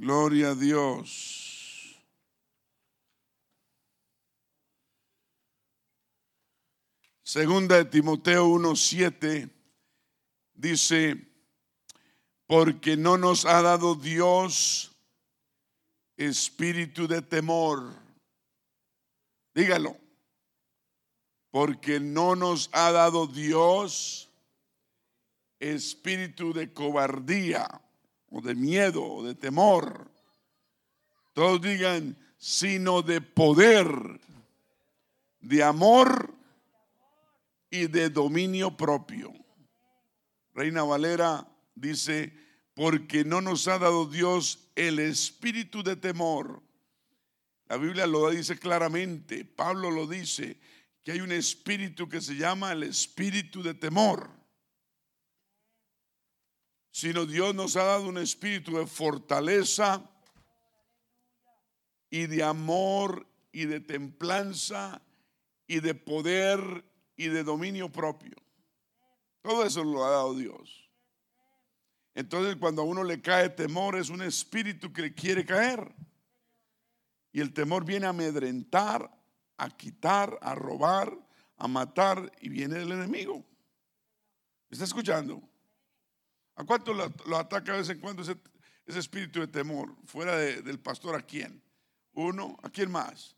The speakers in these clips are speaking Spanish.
Gloria a Dios. Segunda de Timoteo 1:7 dice, porque no nos ha dado Dios espíritu de temor. Dígalo. Porque no nos ha dado Dios espíritu de cobardía o de miedo o de temor. Todos digan, sino de poder, de amor y de dominio propio. Reina Valera dice, porque no nos ha dado Dios el espíritu de temor. La Biblia lo dice claramente, Pablo lo dice, que hay un espíritu que se llama el espíritu de temor. Sino Dios nos ha dado un espíritu de fortaleza y de amor y de templanza y de poder y de dominio propio. Todo eso lo ha dado Dios. Entonces cuando a uno le cae temor es un espíritu que quiere caer. Y el temor viene a amedrentar, a quitar, a robar, a matar y viene del enemigo. ¿Está escuchando? ¿A cuánto lo, ataca de vez en cuando ese, espíritu de temor? Fuera del pastor, ¿a quién? Uno, ¿a quién más?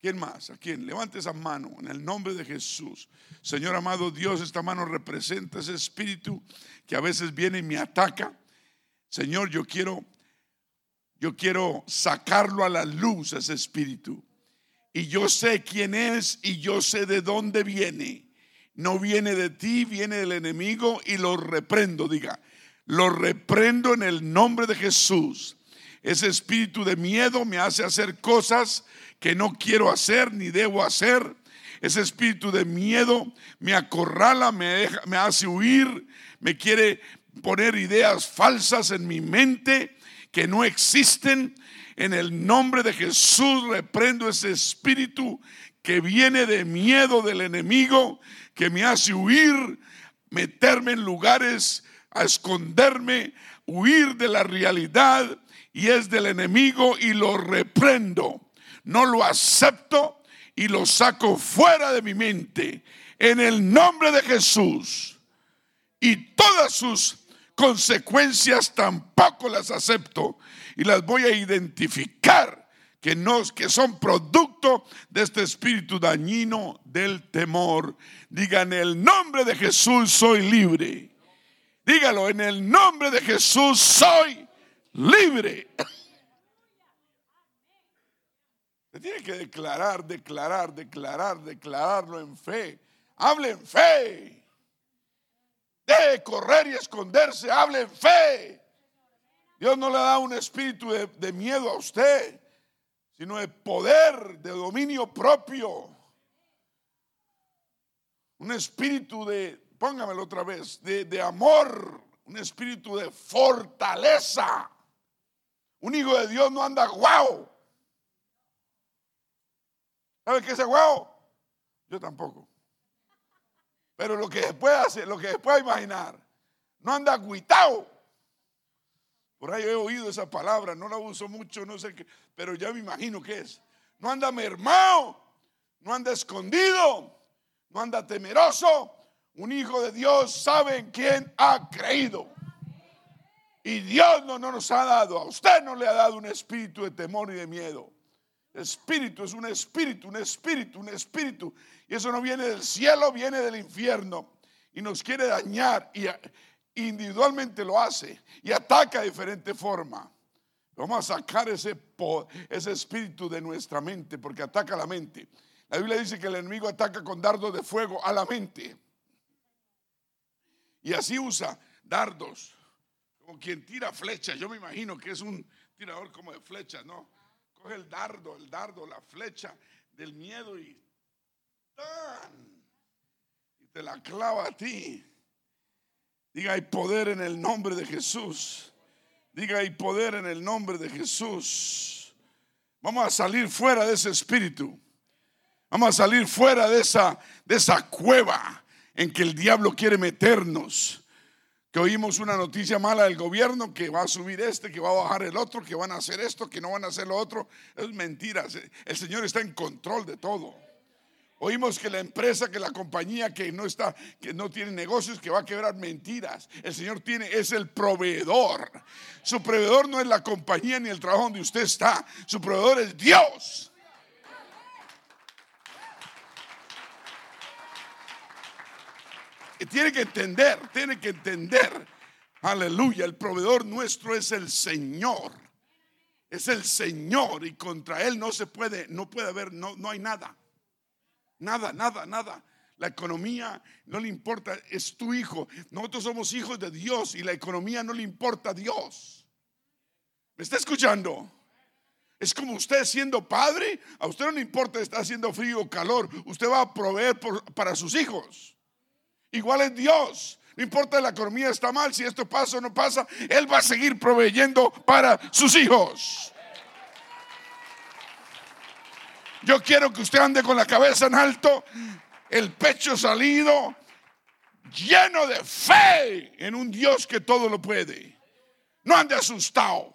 ¿Quién más? ¿A quién? Levante esa mano en el nombre de Jesús. Señor amado Dios, esta mano representa ese espíritu que a veces viene y me ataca. Señor, yo quiero yo quiero sacarlo a la luz ese espíritu. Y yo sé quién es y yo sé de dónde viene. No viene de ti, viene del enemigo y lo reprendo, diga. Lo reprendo en el nombre de Jesús. Ese espíritu de miedo me hace hacer cosas que no quiero hacer ni debo hacer. Ese espíritu de miedo me acorrala, me, me hace huir, me quiere poner ideas falsas en mi mente que no existen. En el nombre de Jesús reprendo ese espíritu que viene de miedo del enemigo, que me hace huir, meterme en lugares, a esconderme, huir de la realidad y es del enemigo y lo reprendo. No lo acepto y lo saco fuera de mi mente. En el nombre de Jesús. Y todas sus consecuencias tampoco las acepto y las voy a identificar que no que son producto de este espíritu dañino del temor. Digan en el nombre de Jesús soy libre. Dígalo en el nombre de Jesús soy libre. Se tiene que declarar, declarar, declarar, declararlo en fe. Hable en fe. De correr y esconderse, hable en fe. Dios no le da un espíritu de miedo a usted, sino de poder, de dominio propio. Un espíritu de, póngamelo otra vez, de, de amor, un espíritu de fortaleza. Un hijo de Dios no anda guau. ¿Sabe qué es huevo? Yo tampoco. Pero lo que después hace, lo que después imaginar, no anda aguitado. Por ahí he oído esa palabra, no la uso mucho, no sé qué, pero ya me imagino qué es. No anda mermado, no anda escondido, no anda temeroso. Un hijo de Dios sabe en quién ha creído. Y Dios no, no nos ha dado, a usted no le ha dado un espíritu de temor y de miedo. Espíritu es un espíritu, un espíritu, un espíritu. Y eso no viene del cielo, viene del infierno. Y nos quiere dañar y individualmente lo hace y ataca de diferente forma. Vamos a sacar ese, ese espíritu de nuestra mente porque ataca la mente. La Biblia dice que el enemigo ataca con dardos de fuego a la mente. Y así usa dardos, como quien tira flechas. Yo me imagino que es un tirador como de flechas, ¿no? coge el dardo, el dardo, la flecha del miedo y, y te la clava a ti. Diga, hay poder en el nombre de Jesús. Diga, hay poder en el nombre de Jesús. Vamos a salir fuera de ese espíritu. Vamos a salir fuera de esa, de esa cueva en que el diablo quiere meternos. que oímos una noticia mala del gobierno, que va a subir este, que va a bajar el otro, que van a hacer esto, que no van a hacer lo otro. Es mentira. El Señor está en control de todo. Oímos que la empresa, que la compañía que no está, que no tiene negocios, que va a quebrar mentiras. El Señor tiene, es el proveedor. Su proveedor no es la compañía ni el trabajo donde usted está. Su proveedor es Dios. tiene que entender, tiene que entender. Aleluya, el proveedor nuestro es el Señor. Es el Señor y contra él no se puede, no puede haber, no, no hay nada. Nada, nada, nada. La economía no le importa, es tu hijo. Nosotros somos hijos de Dios y la economía no le importa a Dios. ¿Me está escuchando? Es como usted siendo padre, a usted no le importa si está haciendo frío o calor, usted va a proveer para sus hijos. Igual es Dios. No importa la economía está mal, si esto pasa o no pasa, Él va a seguir proveyendo para sus hijos. Yo quiero que usted ande con la cabeza en alto, el pecho salido, lleno de fe en un Dios que todo lo puede. No ande asustado.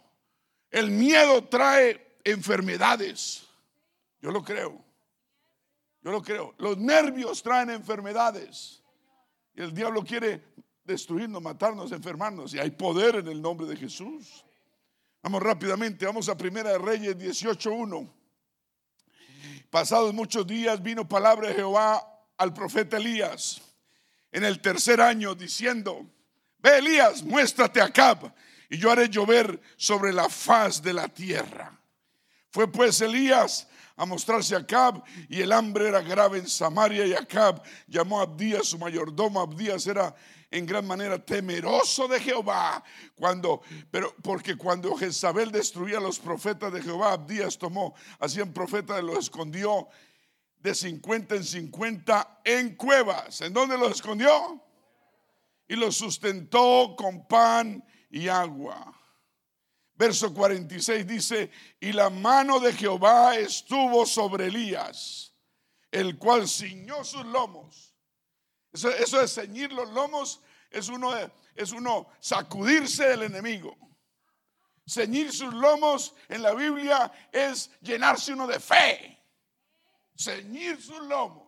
El miedo trae enfermedades. Yo lo creo. Yo lo creo. Los nervios traen enfermedades. Y el diablo quiere destruirnos, matarnos, enfermarnos. Y hay poder en el nombre de Jesús. Vamos rápidamente, vamos a Primera de Reyes 18.1. Pasados muchos días vino palabra de Jehová al profeta Elías en el tercer año diciendo, ve Elías, muéstrate a Acab y yo haré llover sobre la faz de la tierra. Fue pues Elías a mostrarse a Acab y el hambre era grave en Samaria y Acab llamó a Abdías, su mayordomo. Abdías era en gran manera temeroso de Jehová. Cuando, pero porque cuando Jezabel destruía a los profetas de Jehová, Abdías tomó a cien profetas y los escondió de 50 en 50 en cuevas. ¿En dónde los escondió? Y los sustentó con pan y agua. Verso 46 dice, y la mano de Jehová estuvo sobre Elías, el cual ciñó sus lomos. Eso, eso de ceñir los lomos es uno, es uno sacudirse del enemigo. Ceñir sus lomos en la Biblia es llenarse uno de fe. Ceñir sus lomos.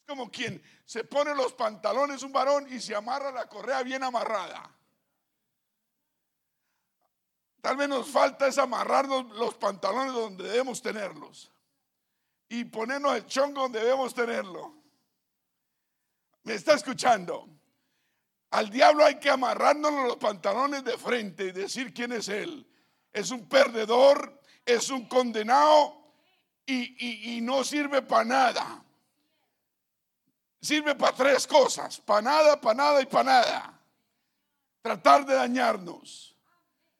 Es como quien se pone los pantalones un varón y se amarra la correa bien amarrada. Tal vez nos falta es amarrarnos los pantalones donde debemos tenerlos y ponernos el chongo donde debemos tenerlo. ¿Me está escuchando? Al diablo hay que amarrarnos los pantalones de frente y decir quién es él. Es un perdedor, es un condenado y, y no sirve para nada. Sirve para tres cosas, para nada, para nada y para nada. Tratar de dañarnos.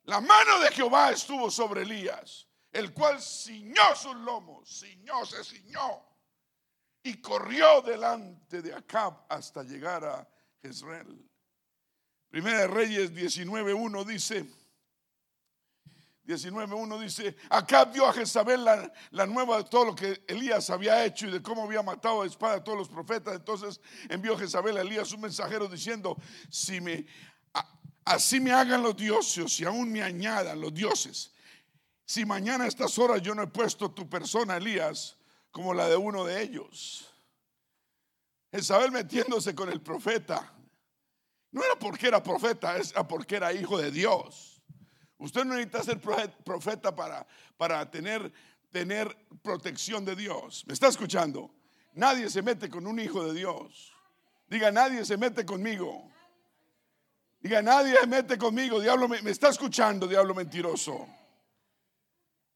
La mano de Jehová estuvo sobre Elías, el cual ciñó sus lomos, ciñó, se ciñó, y corrió delante de Acab hasta llegar a Jezreel. Primera de Reyes 19.1 dice, 19.1 dice, Acab dio a Jezabel la, la, nueva de todo lo que Elías había hecho y de cómo había matado a espada a todos los profetas. Entonces envió Jezabel a Elías un mensajero diciendo, si me Así me hagan los dioses y aún me añadan los dioses. Si mañana a estas horas yo no he puesto tu persona, Elías, como la de uno de ellos. Jezabel metiéndose con el profeta. No era porque era profeta, es porque era hijo de Dios. Usted no necesita ser profeta para, para tener, tener protección de Dios. ¿Me está escuchando? Nadie se mete con un hijo de Dios. Diga, nadie se mete conmigo. Diga, nadie se mete conmigo. Diablo, me, está escuchando, diablo mentiroso.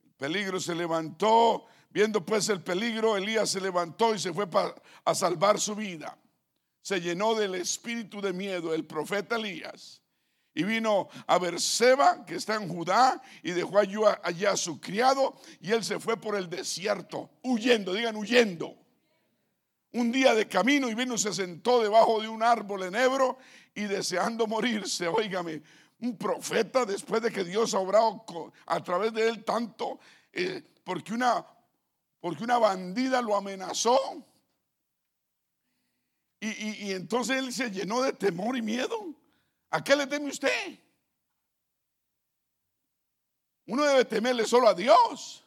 El peligro se levantó. Viendo pues el peligro, Elías se levantó y se fue a salvar su vida. Se llenó del espíritu de miedo el profeta Elías. Y vino a Berseba, que está en Judá, y dejó allá a su criado, y él se fue por el desierto, huyendo, digan huyendo. Un día de camino y vino se sentó debajo de un árbol en Ebro y deseando morirse, óigame, un profeta después de que Dios ha obrado a través de él tanto, eh, porque, una, porque una bandida lo amenazó. Y, entonces él se llenó de temor y miedo. ¿A qué le teme usted? Uno debe temerle solo a Dios,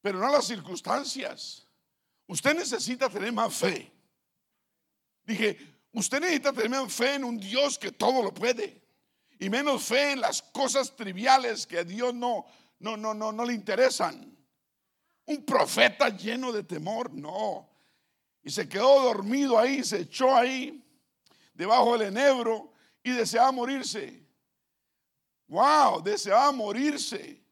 pero no a las circunstancias. Usted necesita tener más fe. Dije, usted necesita tener más fe en un Dios que todo lo puede. Y menos fe en las cosas triviales que a Dios no, no, no, no, no le interesan. Un profeta lleno de temor, no. Y se quedó dormido ahí, se echó ahí, debajo del enebro, y deseaba morirse. Wow, deseaba morirse.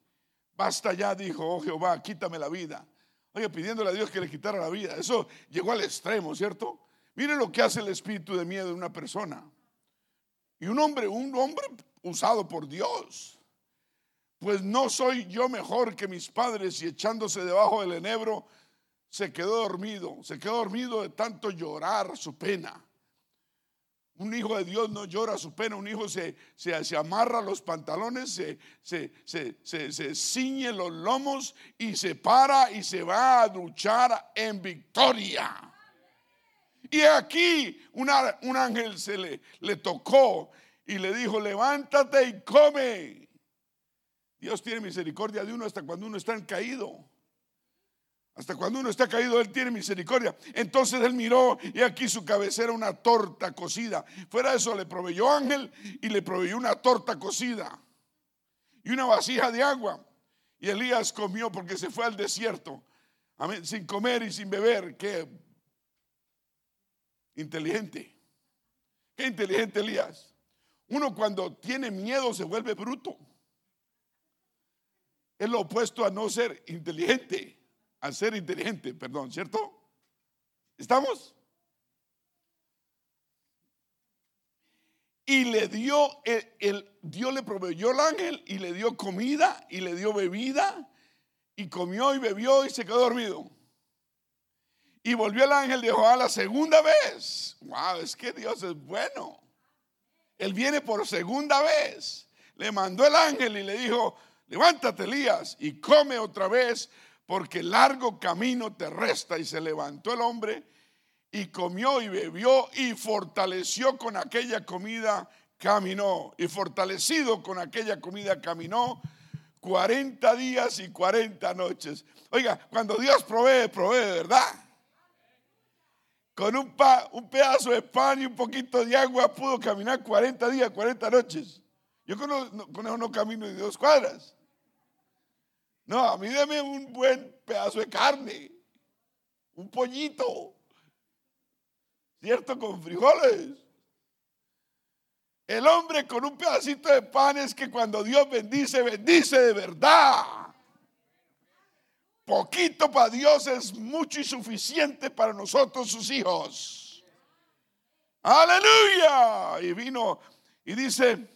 Basta ya, dijo, oh Jehová, quítame la vida. Oye, pidiéndole a Dios que le quitara la vida. Eso llegó al extremo, ¿cierto? Mire lo que hace el espíritu de miedo de una persona. Y un hombre, un hombre usado por Dios. Pues no soy yo mejor que mis padres y echándose debajo del enebro se quedó dormido, se quedó dormido de tanto llorar su pena. Un hijo de Dios no llora su pena, un hijo se, se, amarra los pantalones, se, se, ciñe los lomos y se para y se va a duchar en victoria. Y aquí un ángel se le, le tocó y le dijo, levántate y come. Dios tiene misericordia de uno hasta cuando uno está caído. Hasta cuando uno está caído, Él tiene misericordia. Entonces Él miró y aquí su cabecera una torta cocida. Fuera de eso le proveyó ángel y le proveyó una torta cocida y una vasija de agua. Y Elías comió porque se fue al desierto sin comer y sin beber. Qué inteligente. Qué inteligente Elías. Uno cuando tiene miedo se vuelve bruto. Es lo opuesto a no ser inteligente al ser inteligente, perdón, ¿cierto? ¿Estamos? Y le dio, el, Dios le proveyó el ángel y le dio comida y le dio bebida y comió y bebió y se quedó dormido. Y volvió el ángel de Jehová la segunda vez. Wow, es que Dios es bueno. Él viene por segunda vez. Le mandó el ángel y le dijo, levántate Elías y come otra vez porque largo camino te resta. Y se levantó el hombre y comió y bebió y fortaleció con aquella comida, caminó. Y fortalecido con aquella comida, caminó 40 días y 40 noches. Oiga, cuando Dios provee, provee, ¿verdad? Con un, un pedazo de pan y un poquito de agua pudo caminar 40 días, 40 noches. Yo con eso no camino de dos cuadras. No, a mí dame un buen pedazo de carne, un pollito, ¿cierto? Con frijoles. El hombre con un pedacito de pan es que cuando Dios bendice, bendice de verdad. Poquito para Dios es mucho y suficiente para nosotros sus hijos. Aleluya. Y vino y dice,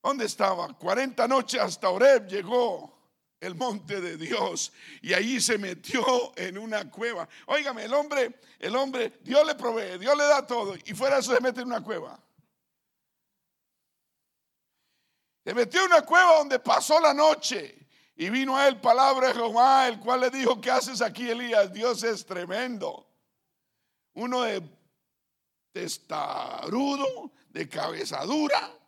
¿dónde estaba? 40 noches hasta Oreb llegó el monte de Dios y ahí se metió en una cueva. Óigame, el hombre, el hombre, Dios le provee, Dios le da todo y fuera eso se mete en una cueva. Se metió en una cueva donde pasó la noche y vino a él palabra de Jehová, el cual le dijo, ¿qué haces aquí, Elías? Dios es tremendo. Uno de testarudo, de cabeza dura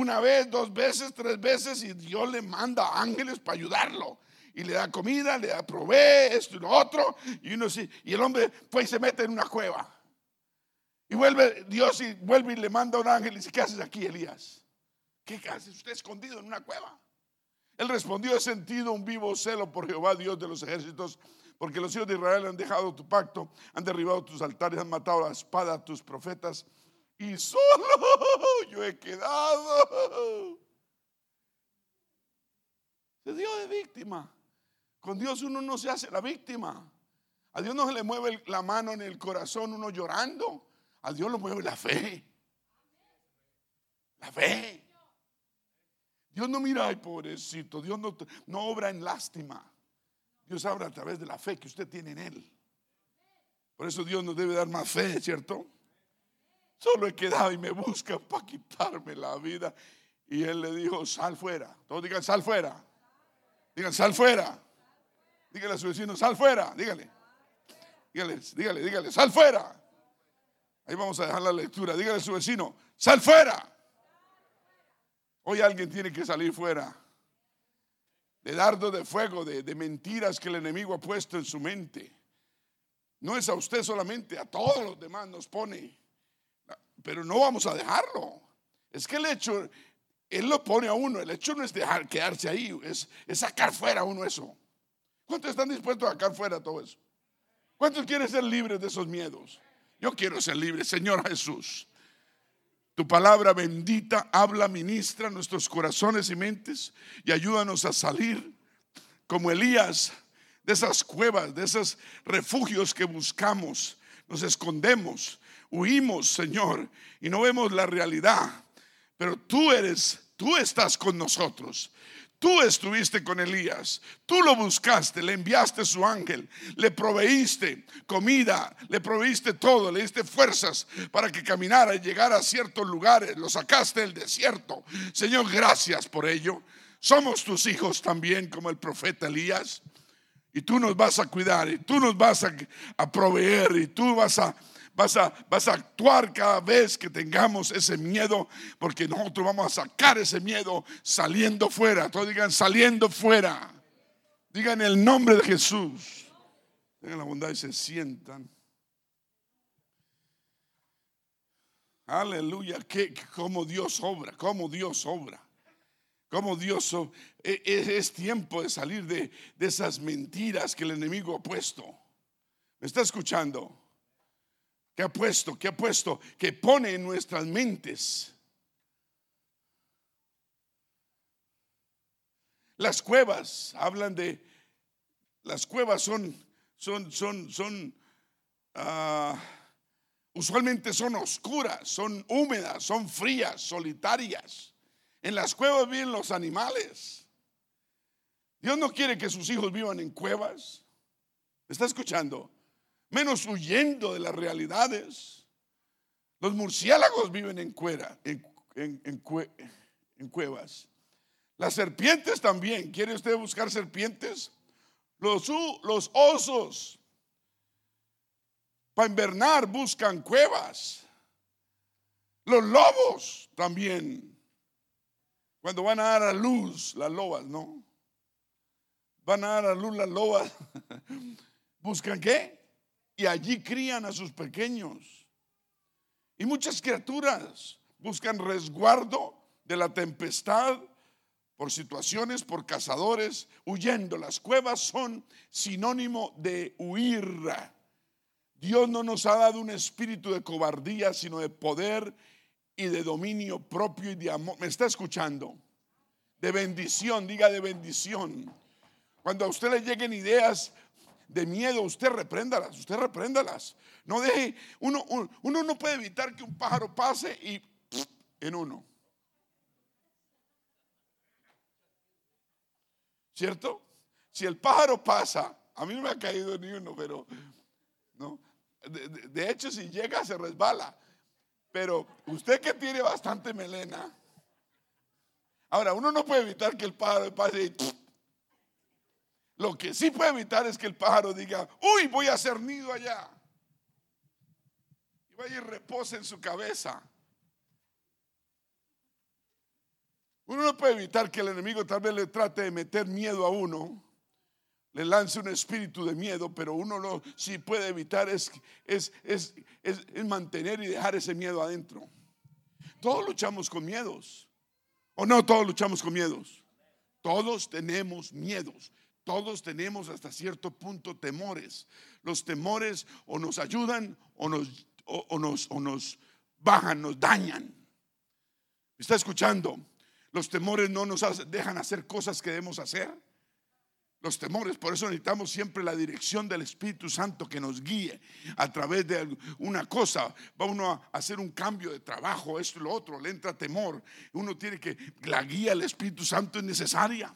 una vez, dos veces, tres veces y Dios le manda ángeles para ayudarlo. Y le da comida, le da provee, esto y lo otro. Y uno y el hombre pues se mete en una cueva. Y vuelve Dios y vuelve y le manda un ángel y dice, ¿qué haces aquí, Elías? ¿Qué haces usted escondido en una cueva? Él respondió, he sentido un vivo celo por Jehová, Dios de los ejércitos, porque los hijos de Israel han dejado tu pacto, han derribado tus altares, han matado la espada a tus profetas y solo yo he quedado. Se dio de víctima. Con Dios uno no se hace la víctima. A Dios no se le mueve la mano en el corazón uno llorando. A Dios lo mueve la fe. La fe. Dios no mira, ay pobrecito, Dios no, no obra en lástima. Dios obra a través de la fe que usted tiene en Él. Por eso Dios nos debe dar más fe, ¿cierto? Solo he quedado y me buscan para quitarme la vida. Y él le dijo, sal fuera. Todos digan, sal fuera. Digan, sal fuera. Dígale a su vecino, sal fuera. Dígale. Dígale, dígale, dígale, sal fuera. Ahí vamos a dejar la lectura. Dígale a su vecino, sal fuera. Hoy alguien tiene que salir fuera de dardo de fuego, de, de, mentiras que el enemigo ha puesto en su mente. No es a usted solamente, a todos los demás nos pone. Pero no vamos a dejarlo. Es que el hecho, Él lo pone a uno. El hecho no es dejar quedarse ahí, es, sacar fuera a uno eso. ¿Cuántos están dispuestos a sacar fuera todo eso? ¿Cuántos quieren ser libres de esos miedos? Yo quiero ser libre, Señor Jesús. Tu palabra bendita habla, ministra nuestros corazones y mentes y ayúdanos a salir como Elías de esas cuevas, de esos refugios que buscamos. Nos escondemos, huimos, Señor, y no vemos la realidad. Pero tú eres, tú estás con nosotros. Tú estuviste con Elías, tú lo buscaste, le enviaste su ángel, le proveíste comida, le proveíste todo, le diste fuerzas para que caminara y llegara a ciertos lugares, lo sacaste del desierto. Señor, gracias por ello. Somos tus hijos también, como el profeta Elías, y tú nos vas a cuidar, y tú nos vas a, a proveer, y tú vas a vas a, vas a actuar cada vez que tengamos ese miedo, porque nosotros vamos a sacar ese miedo saliendo fuera. Todos digan saliendo fuera. Digan el nombre de Jesús. Tengan la bondad y se sientan. Aleluya, que como Dios obra, como Dios obra. Como Dios e, e, es, tiempo de salir de, de esas mentiras que el enemigo ha puesto. ¿Me está escuchando? Que ha puesto, que ha puesto, que pone en nuestras mentes. Las cuevas, hablan de, las cuevas son, son, son, son, uh, usualmente son oscuras, son húmedas, son frías, solitarias. En las cuevas viven los animales. Dios no quiere que sus hijos vivan en cuevas. está escuchando? Menos huyendo de las realidades. Los murciélagos viven en, cuera, en, cuevas. Las serpientes también. ¿Quiere usted buscar serpientes? Los, los osos para invernar buscan cuevas. Los lobos también. Cuando van a dar a luz, las lobas, ¿no? Van a dar a luz las lobas. ¿Buscan qué? Y allí crían a sus pequeños. Y muchas criaturas buscan resguardo de la tempestad por situaciones, por cazadores, huyendo. Las cuevas son sinónimo de huir. Dios no nos ha dado un espíritu de cobardía, sino de poder y de dominio propio y de amor. ¿Me está escuchando? De bendición, diga de bendición. Cuando a usted le lleguen ideas de miedo, usted repréndalas, usted repréndalas. No deje, uno, uno, no puede evitar que un pájaro pase y en uno. ¿Cierto? Si el pájaro pasa, a mí no me ha caído ni uno, pero no. De, de hecho, si llega se resbala. Pero usted que tiene bastante melena. Ahora, uno no puede evitar que el pájaro pase y lo que sí puede evitar es que el pájaro diga, uy, voy a hacer nido allá. Y vaya y repose en su cabeza. Uno no puede evitar que el enemigo tal vez le trate de meter miedo a uno, le lance un espíritu de miedo, pero uno lo sí puede evitar es, es, es, es mantener y dejar ese miedo adentro. Todos luchamos con miedos. ¿O no todos luchamos con miedos? Todos tenemos miedos. Todos tenemos hasta cierto punto temores. Los temores o nos ayudan o nos, o, nos, o nos bajan, nos dañan. ¿Me está escuchando? Los temores no nos dejan hacer cosas que debemos hacer. Los temores, por eso necesitamos siempre la dirección del Espíritu Santo que nos guíe a través de una cosa. Va uno a hacer un cambio de trabajo, esto y lo otro, le entra temor. Uno tiene que, la guía del Espíritu Santo es necesaria.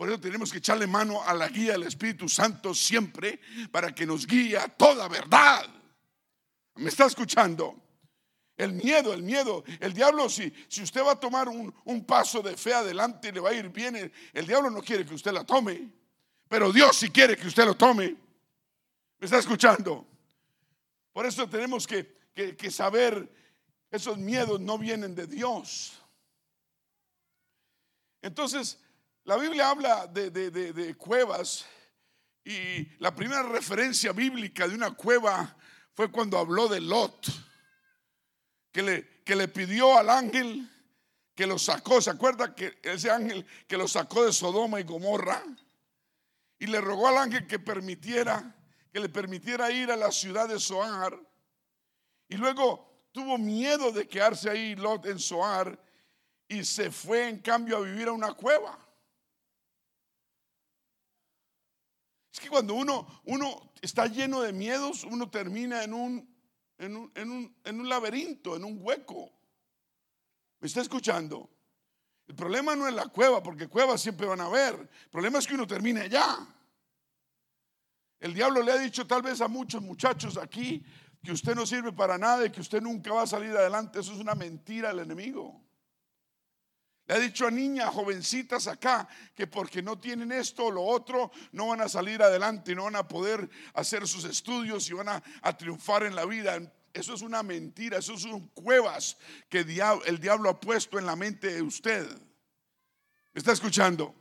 Por eso tenemos que echarle mano a la guía del Espíritu Santo siempre para que nos guíe a toda verdad. ¿Me está escuchando? El miedo, el miedo. El diablo, si, si usted va a tomar un, un paso de fe adelante y le va a ir bien, el, diablo no quiere que usted la tome. Pero Dios sí quiere que usted lo tome. ¿Me está escuchando? Por eso tenemos que, que saber esos miedos no vienen de Dios. Entonces, la Biblia habla de, de- de- cuevas y la primera referencia bíblica de una cueva fue cuando habló de Lot, que le, que le pidió al ángel que lo sacó. ¿Se acuerda que ese ángel que lo sacó de Sodoma y Gomorra? Y le rogó al ángel que permitiera, que le permitiera ir a la ciudad de Zoar. Y luego tuvo miedo de quedarse ahí Lot en Zoar y se fue en cambio a vivir a una cueva. Es que cuando uno, uno está lleno de miedos, uno termina en un, en un, en un, en un laberinto, en un hueco. ¿Me está escuchando? El problema no es la cueva, porque cuevas siempre van a haber. El problema es que uno termine allá. El diablo le ha dicho tal vez a muchos muchachos aquí que usted no sirve para nada y que usted nunca va a salir adelante. Eso es una mentira del enemigo. Le ha dicho a niñas, jovencitas acá, que porque no tienen esto o lo otro, no van a salir adelante no van a poder hacer sus estudios y van a, triunfar en la vida. Eso es una mentira, eso son cuevas que el diablo ha puesto en la mente de usted. ¿Me está escuchando?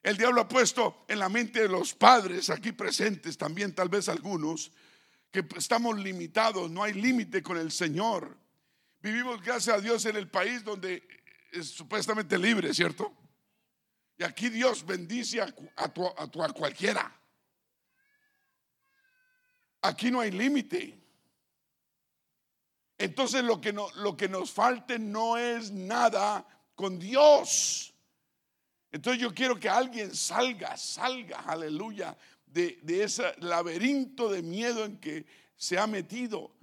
El diablo ha puesto en la mente de los padres aquí presentes, también tal vez algunos, que estamos limitados, no hay límite con el Señor. Vivimos, gracias a Dios, en el país donde es supuestamente libre, ¿cierto? Y aquí Dios bendice a, tu- a tu- a cualquiera. Aquí no hay límite. Entonces lo que, no, lo que nos falte no es nada con Dios. Entonces yo quiero que alguien salga, salga, aleluya, de, de ese laberinto de miedo en que se ha metido.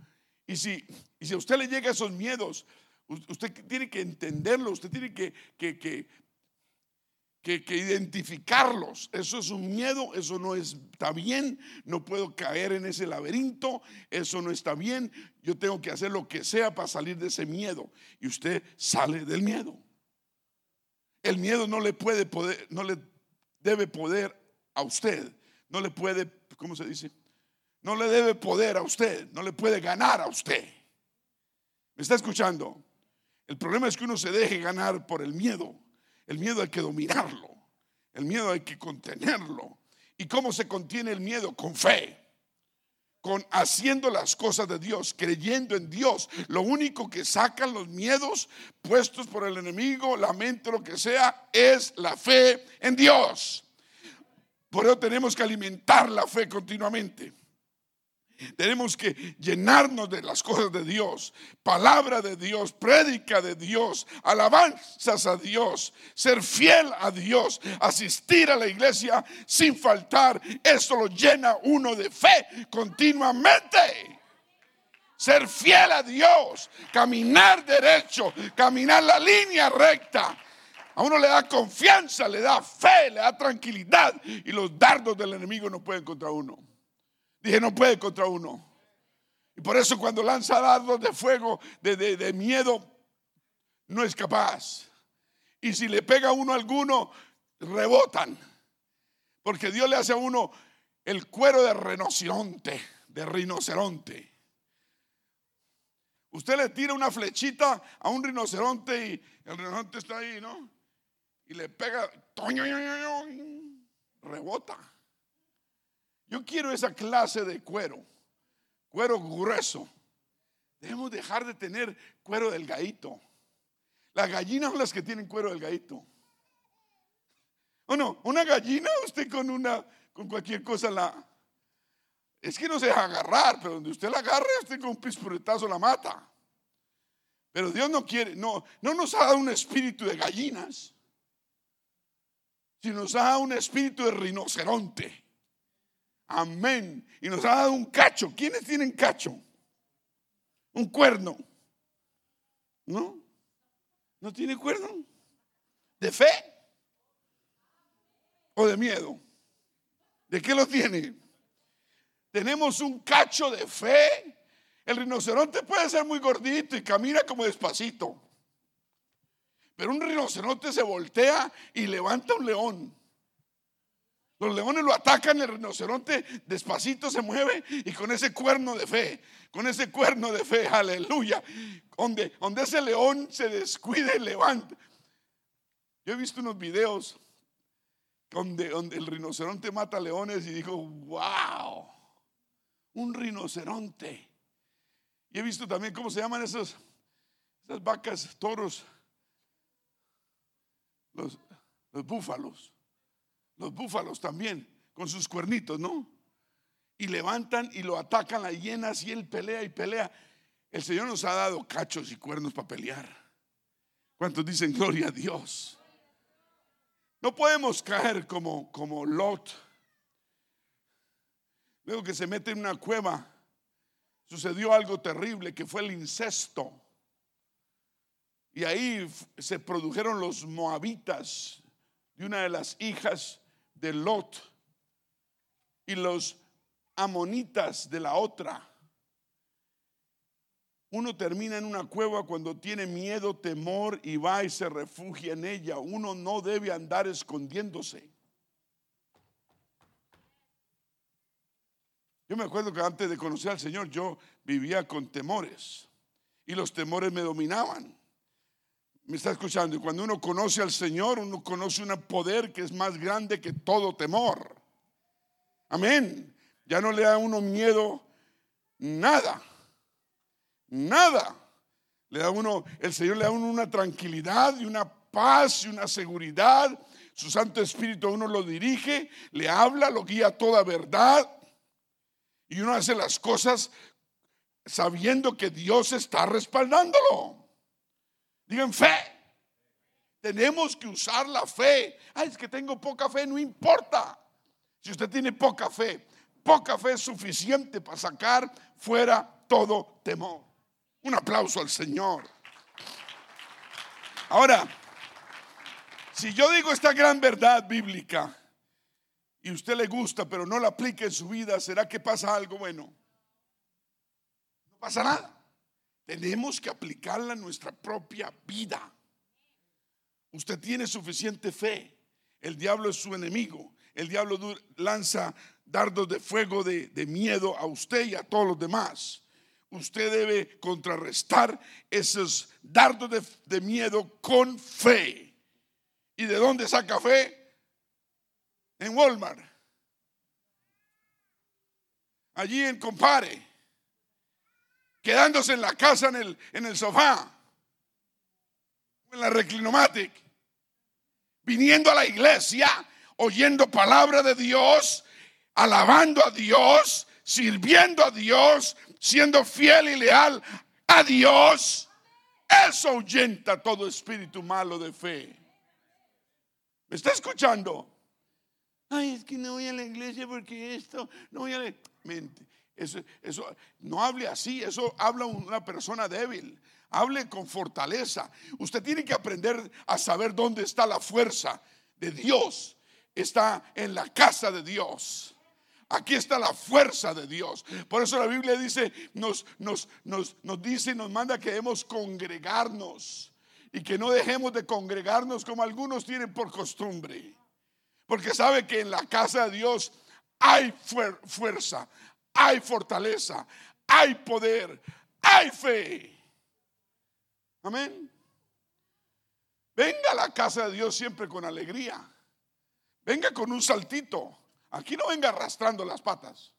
Y si, y si a usted le llega esos miedos, usted tiene que entenderlos, usted tiene que, que- que identificarlos. Eso es un miedo, eso no está bien, no puedo caer en ese laberinto, eso no está bien, yo tengo que hacer lo que sea para salir de ese miedo. Y usted sale del miedo. El miedo no le puede poder, no le debe poder a usted, no le puede, ¿cómo se dice? No le debe poder a usted, no le puede ganar a usted. ¿Me está escuchando? El problema es que uno se deje ganar por el miedo. El miedo hay que dominarlo. El miedo hay que contenerlo. ¿Y cómo se contiene el miedo? Con fe. Con haciendo las cosas de Dios, creyendo en Dios. Lo único que sacan los miedos puestos por el enemigo, la mente, lo que sea, es la fe en Dios. Por eso tenemos que alimentar la fe continuamente. Tenemos que llenarnos de las cosas de Dios, palabra de Dios, prédica de Dios, alabanzas a Dios, ser fiel a Dios, asistir a la iglesia sin faltar. Eso lo llena uno de fe continuamente. Ser fiel a Dios, caminar derecho, caminar la línea recta. A uno le da confianza, le da fe, le da tranquilidad y los dardos del enemigo no pueden contra uno. Dije, no puede contra uno. Y por eso cuando lanza dardos de fuego, de, de- de miedo, no es capaz. Y si le pega a uno alguno, rebotan. Porque Dios le hace a uno el cuero de rinoceronte, de rinoceronte. Usted le tira una flechita a un rinoceronte y el rinoceronte está ahí, ¿no? Y le pega, rebota. Yo quiero esa clase de cuero, cuero grueso. Debemos dejar de tener cuero delgadito. Las gallinas son las que tienen cuero delgadito. ¿O no? Una gallina, usted con una, con cualquier cosa la. Es que no se deja agarrar, pero donde usted la agarre, usted con un pispuretazo la mata. Pero Dios no quiere, no, no nos ha dado un espíritu de gallinas, sino nos ha dado un espíritu de rinoceronte. Amén. Y nos ha dado un cacho. ¿Quiénes tienen cacho? Un cuerno. ¿No? ¿No tiene cuerno? ¿De fe? ¿O de miedo? ¿De qué lo tiene? Tenemos un cacho de fe. El rinoceronte puede ser muy gordito y camina como despacito. Pero un rinoceronte se voltea y levanta un león. Los leones lo atacan, el rinoceronte despacito se mueve y con ese cuerno de fe, con ese cuerno de fe, aleluya, donde, donde ese león se descuide y levanta. Yo he visto unos videos donde, donde el rinoceronte mata leones y dijo, wow, un rinoceronte. Y he visto también cómo se llaman esos, esas vacas, toros, los búfalos los búfalos también, con sus cuernitos, ¿no? Y levantan y lo atacan las hienas y él pelea y pelea. El Señor nos ha dado cachos y cuernos para pelear. ¿Cuántos dicen gloria a Dios? No podemos caer como, como Lot. Luego que se mete en una cueva, sucedió algo terrible que fue el incesto. Y ahí se produjeron los moabitas de una de las hijas de Lot y los amonitas de la otra. Uno termina en una cueva cuando tiene miedo, temor y va y se refugia en ella. Uno no debe andar escondiéndose. Yo me acuerdo que antes de conocer al Señor yo vivía con temores y los temores me dominaban. Me está escuchando. Y cuando uno conoce al Señor, uno conoce un poder que es más grande que todo temor. Amén. Ya no le da a uno miedo nada. Nada. Le da uno, el Señor le da a uno una tranquilidad y una paz y una seguridad. Su Santo Espíritu a uno lo dirige, le habla, lo guía a toda verdad. Y uno hace las cosas sabiendo que Dios está respaldándolo. Digan fe. Tenemos que usar la fe. Ay, es que tengo poca fe, no importa. Si usted tiene poca fe, poca fe es suficiente para sacar fuera todo temor. Un aplauso al Señor. Ahora, si yo digo esta gran verdad bíblica y usted le gusta, pero no la aplica en su vida, ¿será que pasa algo bueno? No pasa nada. Tenemos que aplicarla en nuestra propia vida. Usted tiene suficiente fe. El diablo es su enemigo. El diablo lanza dardos de fuego de, miedo a usted y a todos los demás. Usted debe contrarrestar esos dardos de, de miedo con fe. ¿Y de dónde saca fe? En Walmart. Allí en Compare quedándose en la casa en el, en el sofá, en la reclinomatic, viniendo a la iglesia, oyendo palabra de Dios, alabando a Dios, sirviendo a Dios, siendo fiel y leal a Dios. Eso ahuyenta todo espíritu malo de fe. ¿Me está escuchando? Ay, es que no voy a la iglesia porque esto, no voy a la... Mente. Eso, no hable así, eso habla una persona débil. Hable con fortaleza. Usted tiene que aprender a saber dónde está la fuerza de Dios. Está en la casa de Dios. Aquí está la fuerza de Dios. Por eso la Biblia dice, nos, nos, nos, nos dice y nos manda que debemos congregarnos y que no dejemos de congregarnos como algunos tienen por costumbre. Porque sabe que en la casa de Dios hay fuerza, hay fortaleza, hay poder, hay fe. Amén. Venga a la casa de Dios siempre con alegría. Venga con un saltito. Aquí no venga arrastrando las patas.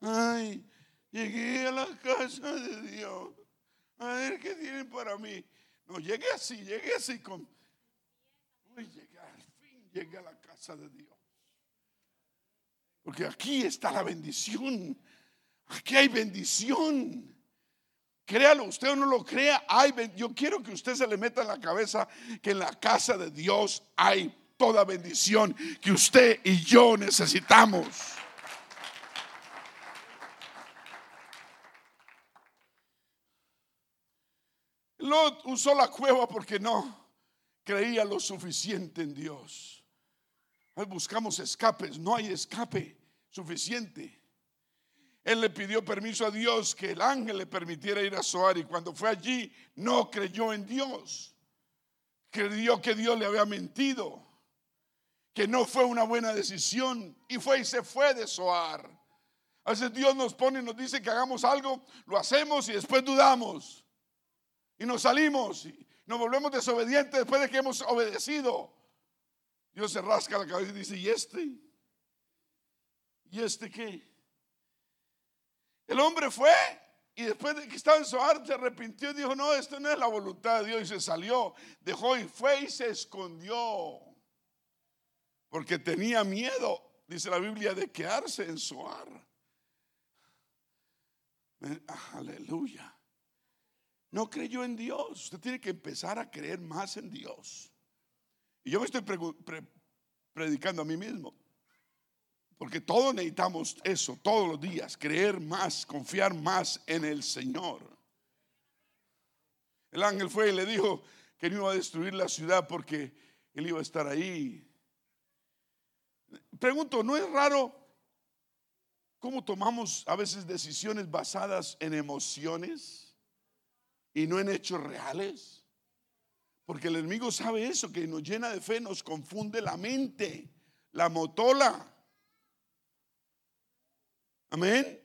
Ay, llegué a la casa de Dios. A ver qué tienen para mí. No, llegué así, llegué así con... Uy, llegué, al fin llegué a la casa de Dios. Porque aquí está la bendición. Aquí hay bendición. Créalo, usted o no lo crea, hay, yo quiero que usted se le meta en la cabeza que en la casa de Dios hay toda bendición que usted y yo necesitamos. Lot usó la cueva porque no creía lo suficiente en Dios buscamos escapes, no hay escape suficiente. Él le pidió permiso a Dios que el ángel le permitiera ir a Zoar y cuando fue allí no creyó en Dios. Creyó que Dios le había mentido. que no fue una buena decisión y fue y se fue de Soar. A veces Dios nos pone y nos dice que hagamos algo, lo hacemos y después dudamos. Y nos salimos y nos volvemos desobedientes después de que hemos obedecido. Dios se rasca la cabeza y dice, ¿y este? ¿Y este qué? El hombre fue y después de que estaba en Soar se arrepintió y dijo, no, esto no es la voluntad de Dios. Y se salió, dejó y fue y se escondió. Porque tenía miedo, dice la Biblia, de quedarse en Soar. Aleluya. No creyó en Dios. Usted tiene que empezar a creer más en Dios. Y yo me estoy predicando a mí mismo. Porque todos necesitamos eso todos los días, creer más, confiar más en el Señor. El ángel fue y le dijo que no iba a destruir la ciudad porque él iba a estar ahí. Pregunto, ¿no es raro cómo tomamos a veces decisiones basadas en emociones y no en hechos reales? Porque el enemigo sabe eso, que nos llena de fe, nos confunde la mente, la motola. Amén.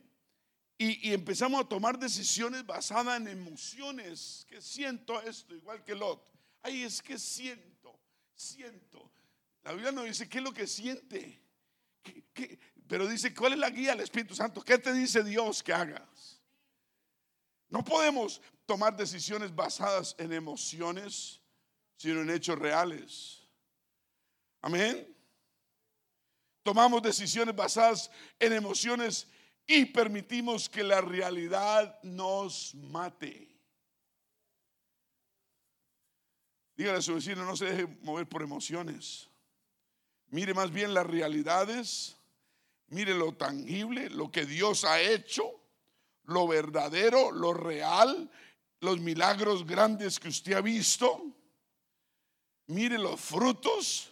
Y, empezamos a tomar decisiones basadas en emociones. Que siento esto, igual que Lot. Ay, es que siento, siento. La Biblia no dice qué es lo que siente. Pero dice, ¿cuál es la guía del Espíritu Santo? ¿Qué te dice Dios que hagas? No podemos tomar decisiones basadas en emociones, sino en hechos reales. Amén. Tomamos decisiones basadas en emociones y permitimos que la realidad nos mate. Dígale a su vecino, no se deje mover por emociones. Mire más bien las realidades, mire lo tangible, lo que Dios ha hecho, lo verdadero, lo real, los milagros grandes que usted ha visto. Mire los frutos.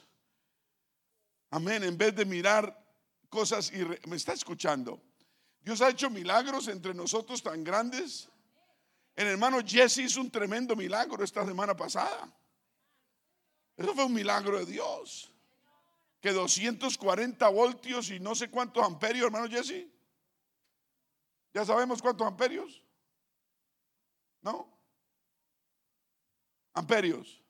Amén, en vez de mirar cosas y me está escuchando. Dios ha hecho milagros entre nosotros tan grandes. El hermano Jesse hizo un tremendo milagro esta semana pasada. Eso fue un milagro de Dios. Que 240 voltios y no sé cuántos amperios, hermano Jesse. ¿Ya sabemos cuántos amperios? ¿No? Amperios.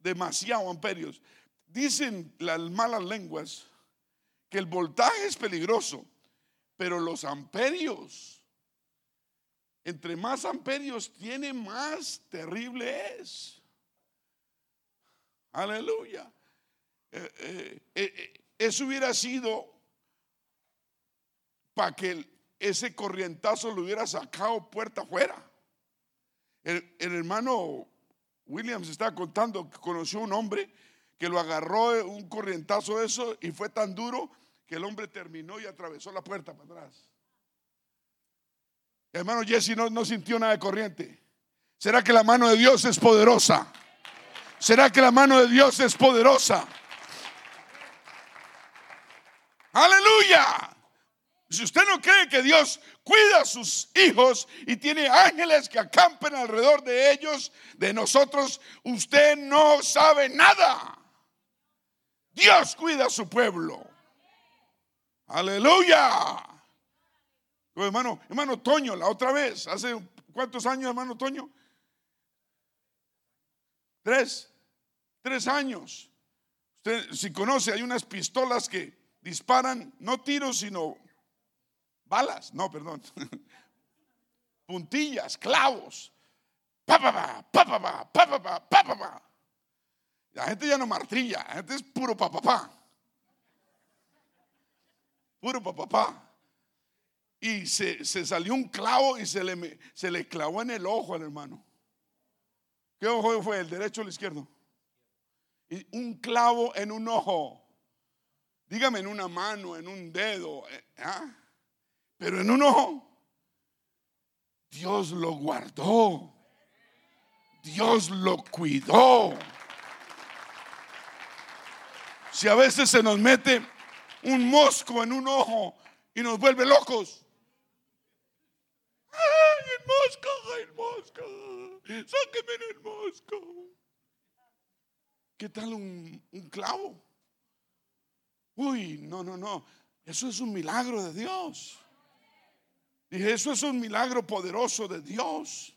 Demasiado amperios. Dicen las malas lenguas que el voltaje es peligroso, pero los amperios, entre más amperios tiene, más terrible es. Aleluya. Eh, eh, eh, eso hubiera sido para que ese corrientazo lo hubiera sacado puerta afuera. El, el hermano Williams estaba contando que conoció un hombre que lo agarró un corrientazo de eso y fue tan duro que el hombre terminó y atravesó la puerta para atrás. hermano Jesse no, no sintió nada de corriente. ¿Será que la mano de Dios es poderosa? ¿Será que la mano de Dios es poderosa? Aleluya. Si usted no cree que Dios cuida a sus hijos y tiene ángeles que acampen alrededor de ellos, de nosotros, usted no sabe nada. Dios cuida a su pueblo. Aleluya. hermano, hermano Toño, la otra vez, hace cuántos años, hermano Toño? Tres, tres años. Usted si conoce, hay unas pistolas que disparan, no tiros, sino balas, no, perdón. Puntillas, clavos. Pa, pa, pa, pa, pa, La gente ya no martrilla, la gente es puro papá. Puro papá. Y se, salió un clavo y se le, se le clavó en el ojo al hermano. ¿Qué ojo fue? ¿El derecho o el izquierdo? Y un clavo en un ojo. Dígame en una mano, en un dedo. Eh, ¿ah? Pero en un ojo. Dios lo guardó. Dios lo cuidó. Si a veces se nos mete un mosco en un ojo y nos vuelve locos. ¡Ay, el mosco! ¡Ay, el mosco! ¡Sáqueme el mosco! ¿qué tal un, un clavo? Uy, no, no, no. Eso es un milagro de Dios. Dije, eso es un milagro poderoso de Dios.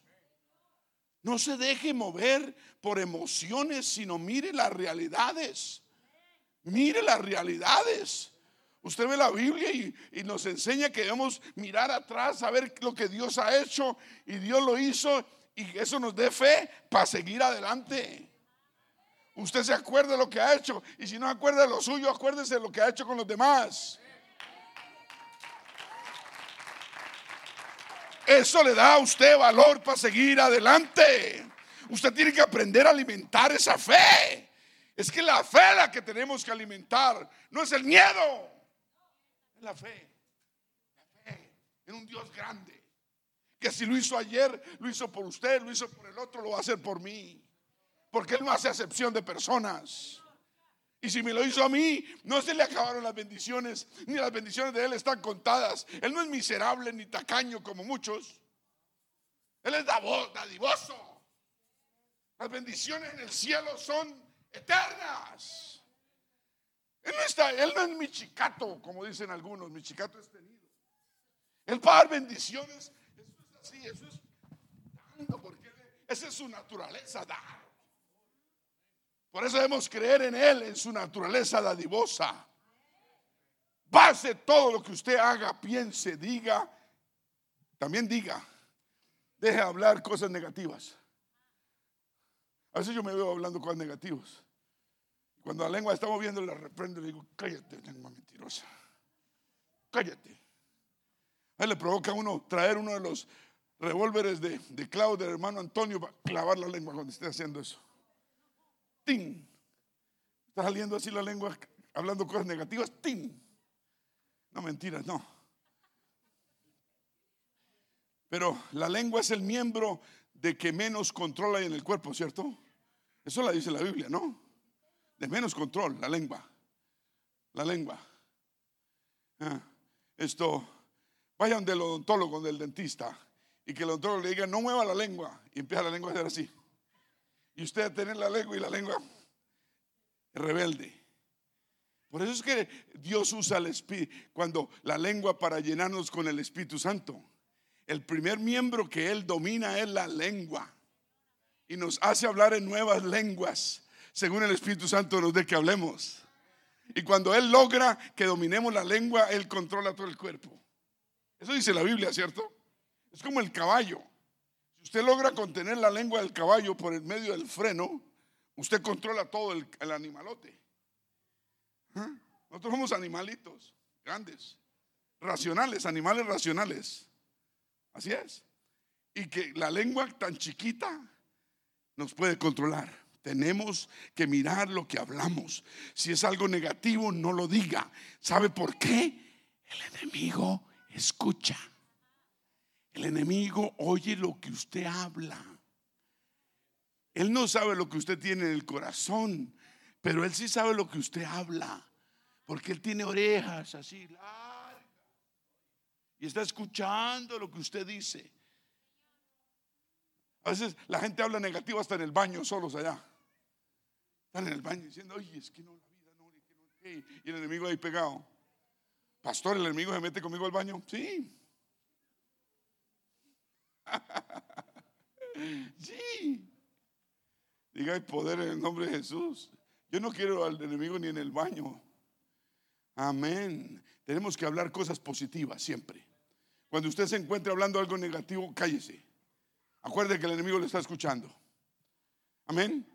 No se deje mover por emociones, sino mire las realidades. Mire las realidades. Usted ve la Biblia y, nos enseña que debemos mirar atrás, saber lo que Dios ha hecho y Dios lo hizo y eso nos dé fe para seguir adelante. Usted se acuerda de lo que ha hecho y si no acuerda de lo suyo, acuérdese de lo que ha hecho con los demás. Eso le da a usted valor para seguir adelante. Usted tiene que aprender a alimentar esa fe. Es que la fe la que tenemos que alimentar, no es el miedo, es la fe. La fe en un Dios grande. Que si lo hizo ayer, lo hizo por usted, lo hizo por el otro, lo va a hacer por mí. Porque Él no hace acepción de personas. Y si me lo hizo a mí, no se le acabaron las bendiciones, ni las bendiciones de Él están contadas. Él no es miserable ni tacaño como muchos. Él es dadivoso. Las bendiciones en el cielo son eternas. Él no, está, él no es mi chicato, como dicen algunos. Mi chicato es tenido. Él va a dar bendiciones. Eso es así, eso es dando, porque esa es su naturaleza, dar. Por eso debemos creer en Él, en su naturaleza dadivosa. Base todo lo que usted haga, piense, diga, también diga. Deje de hablar cosas negativas. A veces yo me veo hablando cosas negativas. Cuando la lengua está moviendo, la reprendo y le digo, cállate, lengua mentirosa. Cállate. A él le provoca a uno traer uno de los revólveres de, de clavo del hermano Antonio para clavar la lengua cuando esté haciendo eso. ¡Tin! Está saliendo así la lengua hablando cosas negativas. ¡Tin! No mentiras, no. Pero la lengua es el miembro de que menos controla en el cuerpo, ¿cierto? Eso la dice la Biblia, ¿no? De menos control, la lengua. La lengua. Ah, esto, vayan del odontólogo, del dentista, y que el odontólogo le diga, no mueva la lengua, y empieza la lengua a hacer así. Y usted a tener la lengua y la lengua rebelde. Por eso es que Dios usa el Espíritu, cuando la lengua para llenarnos con el Espíritu Santo. El primer miembro que Él domina es la lengua. Y nos hace hablar en nuevas lenguas, según el Espíritu Santo nos dé que hablemos. Y cuando Él logra que dominemos la lengua, Él controla todo el cuerpo. Eso dice la Biblia, ¿cierto? Es como el caballo usted logra contener la lengua del caballo por el medio del freno, usted controla todo el, animalote. ¿Ah? Nosotros somos animalitos grandes, racionales, animales racionales. Así es. Y que la lengua tan chiquita nos puede controlar. Tenemos que mirar lo que hablamos. Si es algo negativo, no lo diga. ¿Sabe por qué? El enemigo escucha. El enemigo oye lo que usted habla. Él no sabe lo que usted tiene en el corazón, pero él sí sabe lo que usted habla, porque él tiene orejas así largas y está escuchando lo que usted dice. A veces la gente habla negativo hasta en el baño, solos allá. Están en el baño diciendo, oye, es que no, la vida no, y el enemigo ahí pegado. Pastor, el enemigo se mete conmigo al baño. Sí, sí. Diga el poder en el nombre de Jesús. Yo no quiero al enemigo ni en el baño. Amén. Tenemos que hablar cosas positivas siempre. Cuando usted se encuentre hablando algo negativo, cállese. Acuerde que el enemigo le está escuchando. Amén.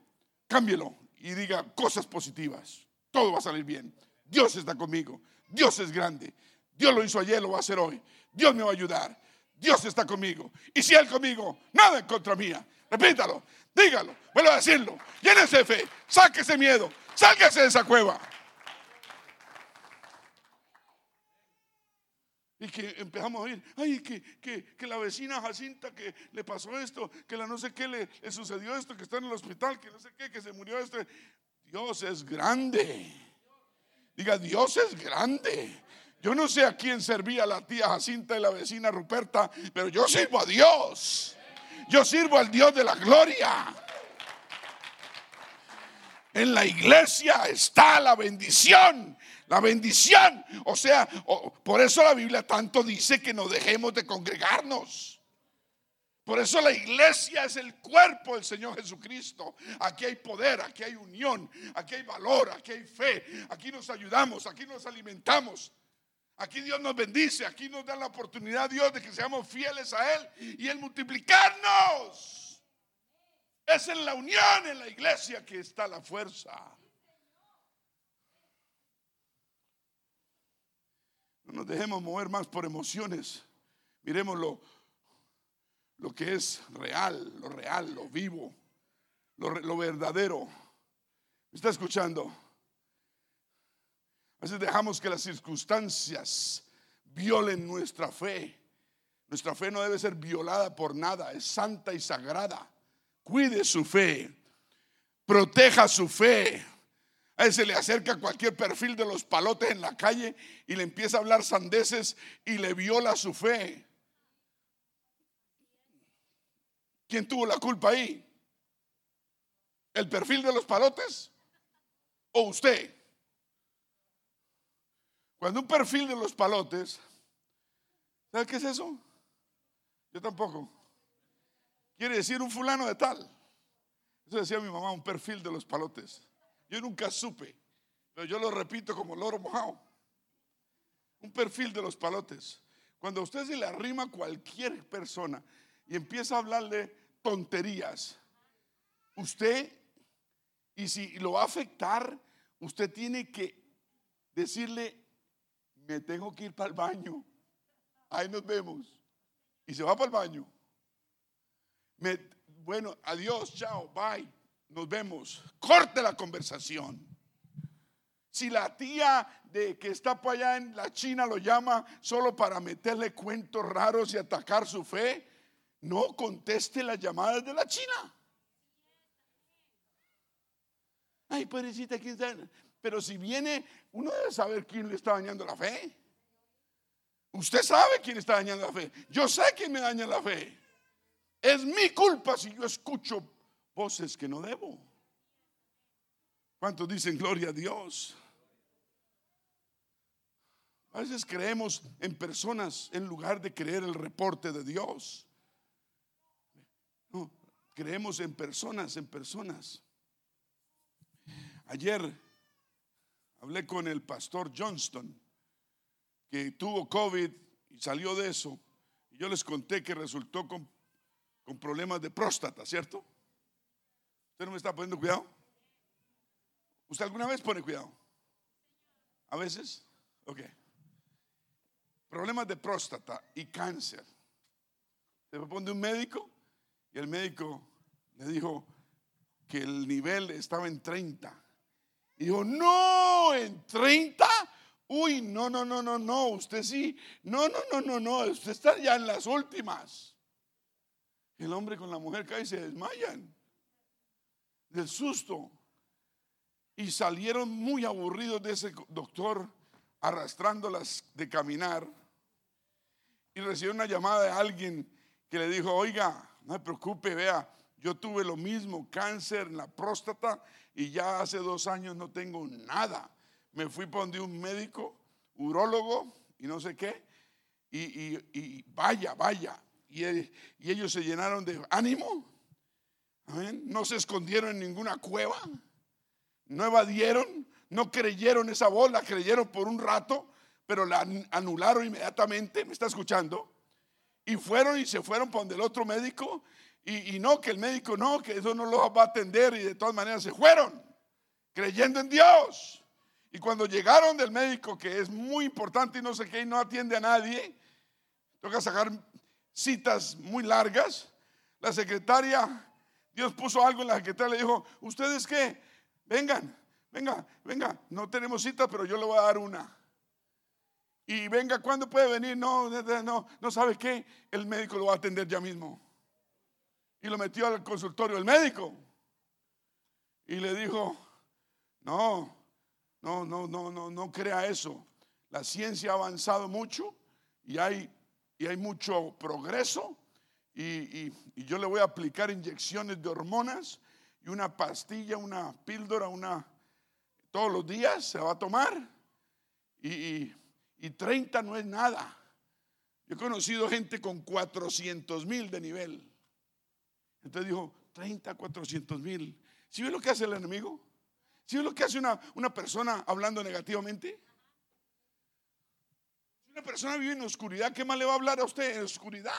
Cámbielo y diga cosas positivas. Todo va a salir bien. Dios está conmigo. Dios es grande. Dios lo hizo ayer, lo va a hacer hoy. Dios me va a ayudar. Dios está conmigo. Y si Él conmigo, nada en contra mía. Repítalo, dígalo, vuelvo a decirlo. Llénese fe, sáquese miedo, sálgase de esa cueva. Y que empezamos a oír, ay, que, que, la vecina Jacinta que le pasó esto, que la no sé qué le, le, sucedió esto, que está en el hospital, que no sé qué, que se murió este. Dios es grande. Diga, Dios es grande. Yo no sé a quién servía la tía Jacinta y la vecina Ruperta, pero yo sirvo a Dios. Yo sirvo al Dios de la gloria. En la iglesia está la bendición. La bendición. O sea, por eso la Biblia tanto dice que no dejemos de congregarnos. Por eso la iglesia es el cuerpo del Señor Jesucristo. Aquí hay poder, aquí hay unión, aquí hay valor, aquí hay fe. Aquí nos ayudamos, aquí nos alimentamos. Aquí Dios nos bendice, aquí nos da la oportunidad Dios de que seamos fieles a Él y el multiplicarnos. Es en la unión, en la iglesia que está la fuerza. No nos dejemos mover más por emociones. Miremos lo, lo que es real, lo real, lo vivo, lo, lo verdadero. ¿Me está escuchando? A veces dejamos que las circunstancias violen nuestra fe. Nuestra fe no debe ser violada por nada, es santa y sagrada. Cuide su fe, proteja su fe. A veces se le acerca cualquier perfil de los palotes en la calle y le empieza a hablar sandeces y le viola su fe. ¿Quién tuvo la culpa ahí? ¿El perfil de los palotes? ¿O usted? Cuando un perfil de los palotes, ¿sabe qué es eso? Yo tampoco. Quiere decir un fulano de tal. Eso decía mi mamá, un perfil de los palotes. Yo nunca supe, pero yo lo repito como loro mojado. Un perfil de los palotes. Cuando usted se le arrima a cualquier persona y empieza a hablarle tonterías, usted, y si lo va a afectar, usted tiene que decirle me tengo que ir para el baño. Ahí nos vemos. Y se va para el baño. bueno, adiós, chao, bye. Nos vemos. Corte la conversación. Si la tía de que está para allá en la China lo llama solo para meterle cuentos raros y atacar su fe, no conteste las llamadas de la China. Ay, pobrecita, ¿quién sabe? Pero si viene, uno debe saber quién le está dañando la fe. Usted sabe quién está dañando la fe. Yo sé quién me daña la fe. Es mi culpa si yo escucho voces que no debo. ¿Cuántos dicen gloria a Dios? A veces creemos en personas en lugar de creer el reporte de Dios. No, creemos en personas, en personas. Ayer Hablé con el pastor Johnston, que tuvo COVID y salió de eso. Y yo les conté que resultó con, con problemas de próstata, ¿cierto? ¿Usted no me está poniendo cuidado? ¿Usted alguna vez pone cuidado? ¿A veces? Ok. Problemas de próstata y cáncer. Se pone un médico y el médico le dijo que el nivel estaba en 30 y dijo, no, en 30. Uy, no, no, no, no, no, usted sí. No, no, no, no, no, usted está ya en las últimas. El hombre con la mujer cae y se desmayan del susto. Y salieron muy aburridos de ese doctor arrastrándolas de caminar. Y recibió una llamada de alguien que le dijo, oiga, no se preocupe, vea, yo tuve lo mismo, cáncer en la próstata y ya hace dos años no tengo nada. Me fui para donde un médico, urólogo y no sé qué, y, vaya, vaya. Y, ellos se llenaron de ánimo. No se escondieron en ninguna cueva, no evadieron, no creyeron esa bola, creyeron por un rato, pero la anularon inmediatamente. ¿Me está escuchando? Y fueron y se fueron para donde el otro médico y, no, que el médico no, que eso no lo va a atender y de todas maneras se fueron, creyendo en Dios. Y cuando llegaron del médico, que es muy importante y no sé qué, y no atiende a nadie, toca sacar citas muy largas, la secretaria, Dios puso algo en la secretaria, le dijo, ¿ustedes qué? Vengan, venga, venga, no tenemos cita, pero yo le voy a dar una. Y venga, ¿cuándo puede venir? No, no, no sabe qué, el médico lo va a atender ya mismo y lo metió al consultorio del médico. Y le dijo, no, no, no, no, no, no crea eso. La ciencia ha avanzado mucho y hay, y hay mucho progreso y, y yo le voy a aplicar inyecciones de hormonas y una pastilla, una píldora, una todos los días se va a tomar. Y, y 30 no es nada. Yo he conocido gente con 400 mil de nivel. Entonces dijo, 30, 400 mil. ¿Sí ve lo que hace el enemigo? ¿Sí ve lo que hace una, una persona hablando negativamente? Si una persona vive en oscuridad, ¿qué más le va a hablar a usted en oscuridad?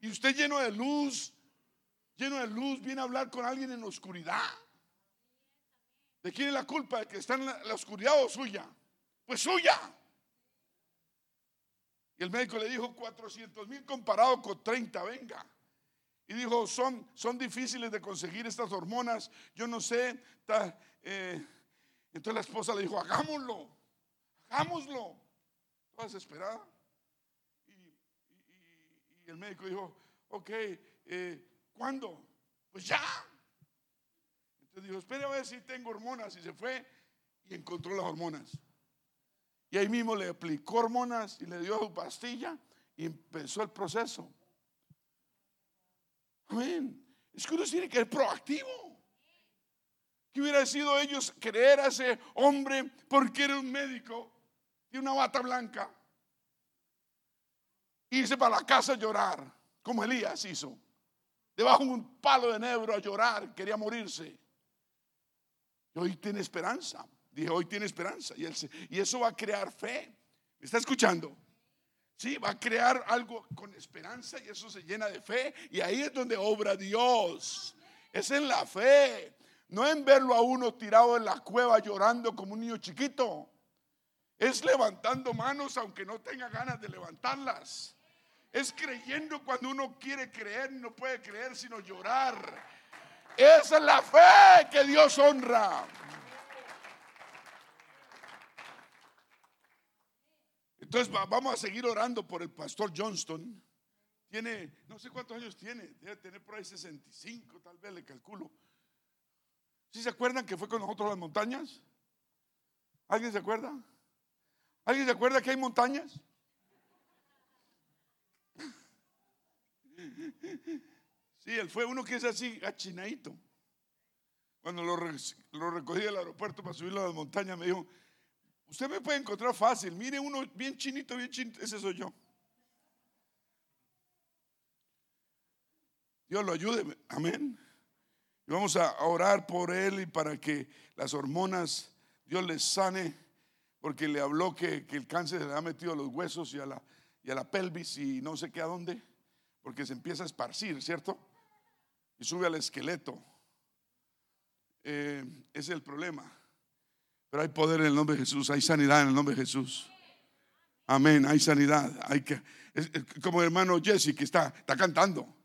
Y usted lleno de luz, lleno de luz, viene a hablar con alguien en oscuridad. ¿De quién es la culpa? ¿De que está en la, oscuridad o suya? Pues suya. Y el médico le dijo 400 mil comparado con 30, venga. Y dijo, son, son difíciles de conseguir estas hormonas, yo no sé. Eh". Entonces la esposa le dijo, hagámoslo, hagámoslo. Toda desesperada. Y, el médico dijo, ok, eh, ¿cuándo? Pues ya. Entonces dijo, espere a ver si tengo hormonas. Y se fue y encontró las hormonas. Y ahí mismo le aplicó hormonas y le dio su pastilla y empezó el proceso. Amén. Es que uno tiene que ser proactivo. ¿Qué hubiera sido ellos creer a ese hombre porque era un médico y una bata blanca? Irse para la casa a llorar, como Elías hizo. Debajo de un palo de nebro a llorar, quería morirse. Y hoy tiene esperanza. Dije, hoy tiene esperanza. Y, y eso va a crear fe. ¿Me está escuchando? Sí, va a crear algo con esperanza y eso se llena de fe. Y ahí es donde obra Dios. Es en la fe. No en verlo a uno tirado en la cueva llorando como un niño chiquito. Es levantando manos aunque no tenga ganas de levantarlas. Es creyendo cuando uno quiere creer no puede creer sino llorar. Esa es la fe que Dios honra. Entonces vamos a seguir orando por el pastor Johnston. Tiene, no sé cuántos años tiene, debe tener por ahí 65, tal vez le calculo. ¿Sí se acuerdan que fue con nosotros a las montañas? ¿Alguien se acuerda? ¿Alguien se acuerda que hay montañas? Sí, él fue uno que es así, achinadito. Cuando lo, lo recogí del aeropuerto para subirlo a las montañas, me dijo, usted me puede encontrar fácil, mire uno bien chinito, bien chinito, ese soy yo. Dios lo ayude, amén. Y vamos a orar por él y para que las hormonas, Dios les sane, porque le habló que, el cáncer se le ha metido a los huesos y a, la, y a la pelvis y no sé qué a dónde, porque se empieza a esparcir, ¿cierto? y sube al esqueleto. Eh, ese es el problema. Pero hay poder en el nombre de Jesús, hay sanidad en el nombre de Jesús. Amén, hay sanidad. Hay que, como el hermano Jesse que está, está cantando.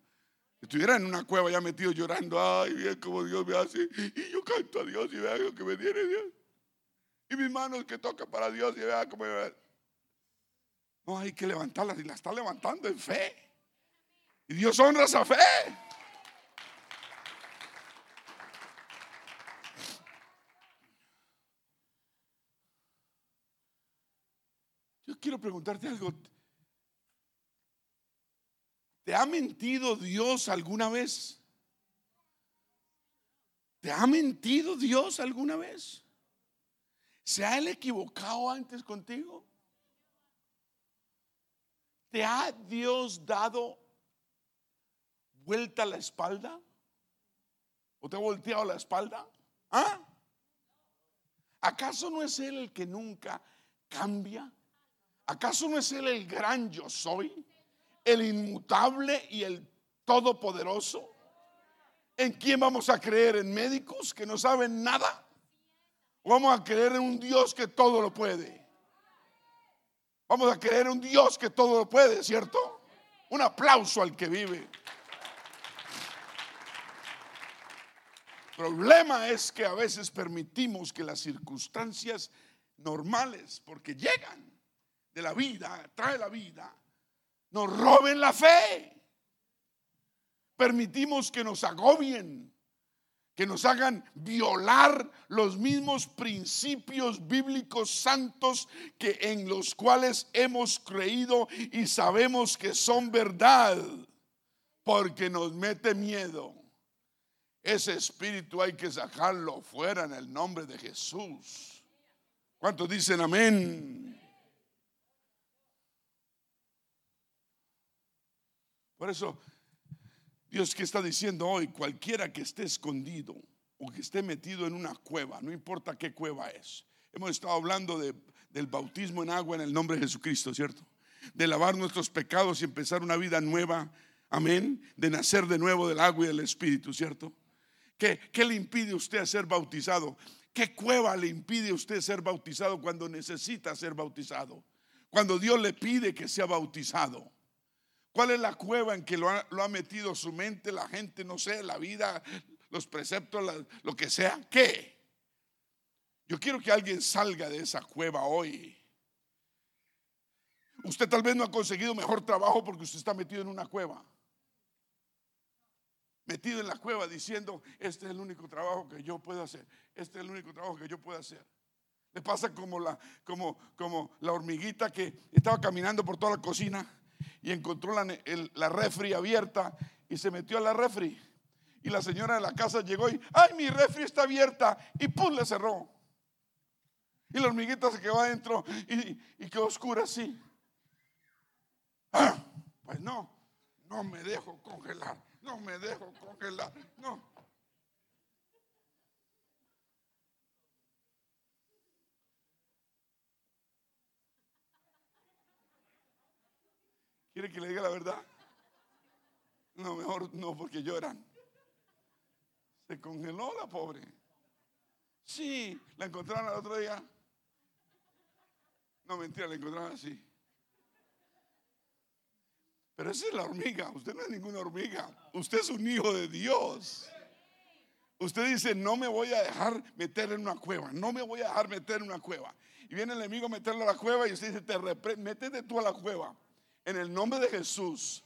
Estuviera en una cueva ya metido llorando, ay, bien como Dios me hace. Y yo canto a Dios y vea lo que me tiene Dios. Y mis manos que tocan para Dios y vea cómo me No, hay que levantarlas y la está levantando en fe. Y Dios honra esa fe. Preguntarte algo. ¿Te ha mentido Dios alguna vez? ¿Te ha mentido Dios alguna vez? ¿Se ha él equivocado antes contigo? ¿Te ha Dios dado vuelta a la espalda? ¿O te ha volteado la espalda? ¿Ah? ¿Acaso no es Él el que nunca cambia? ¿Acaso no es Él el gran yo soy? El inmutable y el todopoderoso. ¿En quién vamos a creer? ¿En médicos que no saben nada? ¿O vamos a creer en un Dios que todo lo puede? Vamos a creer en un Dios que todo lo puede, ¿cierto? Un aplauso al que vive. El problema es que a veces permitimos que las circunstancias normales, porque llegan, de la vida, trae la vida, nos roben la fe. Permitimos que nos agobien, que nos hagan violar los mismos principios bíblicos santos que en los cuales hemos creído y sabemos que son verdad, porque nos mete miedo. Ese espíritu hay que sacarlo fuera en el nombre de Jesús. ¿Cuántos dicen amén? Por eso, Dios que está diciendo hoy, cualquiera que esté escondido o que esté metido en una cueva, no importa qué cueva es. Hemos estado hablando de, del bautismo en agua en el nombre de Jesucristo, ¿cierto? De lavar nuestros pecados y empezar una vida nueva, amén, de nacer de nuevo del agua y del Espíritu, ¿cierto? ¿Qué, le impide a usted ser bautizado? ¿Qué cueva le impide a usted ser bautizado cuando necesita ser bautizado? Cuando Dios le pide que sea bautizado. ¿Cuál es la cueva en que lo ha, metido su mente, la gente, no sé, la vida, los preceptos, lo que sea? ¿Qué? Yo quiero que alguien salga de esa cueva hoy. Usted tal vez no ha conseguido mejor trabajo porque usted está metido en una cueva metido en la cueva diciendo, este es el único trabajo que yo puedo hacer, este es el único trabajo que yo puedo hacer. Le pasa como la, como, como la hormiguita que estaba caminando por toda la cocina y encontró la, la refri abierta y se metió a la refri. Y la señora de la casa llegó y, ay, mi refri está abierta y pum, le cerró. Y la hormiguita se quedó adentro y, y quedó oscura así. Ah, pues no, no me dejo congelar. No me dejo congelar. No. ¿Quiere que le diga la verdad? No, mejor no, porque lloran. Se congeló la pobre. Sí, la encontraron el otro día. No, mentira, la encontraron así. Pero esa es la hormiga. Usted no es ninguna hormiga. Usted es un hijo de Dios. Usted dice, no me voy a dejar meter en una cueva. No me voy a dejar meter en una cueva. Y viene el enemigo a meterle a la cueva y usted dice, te métete tú a la cueva. En el nombre de Jesús.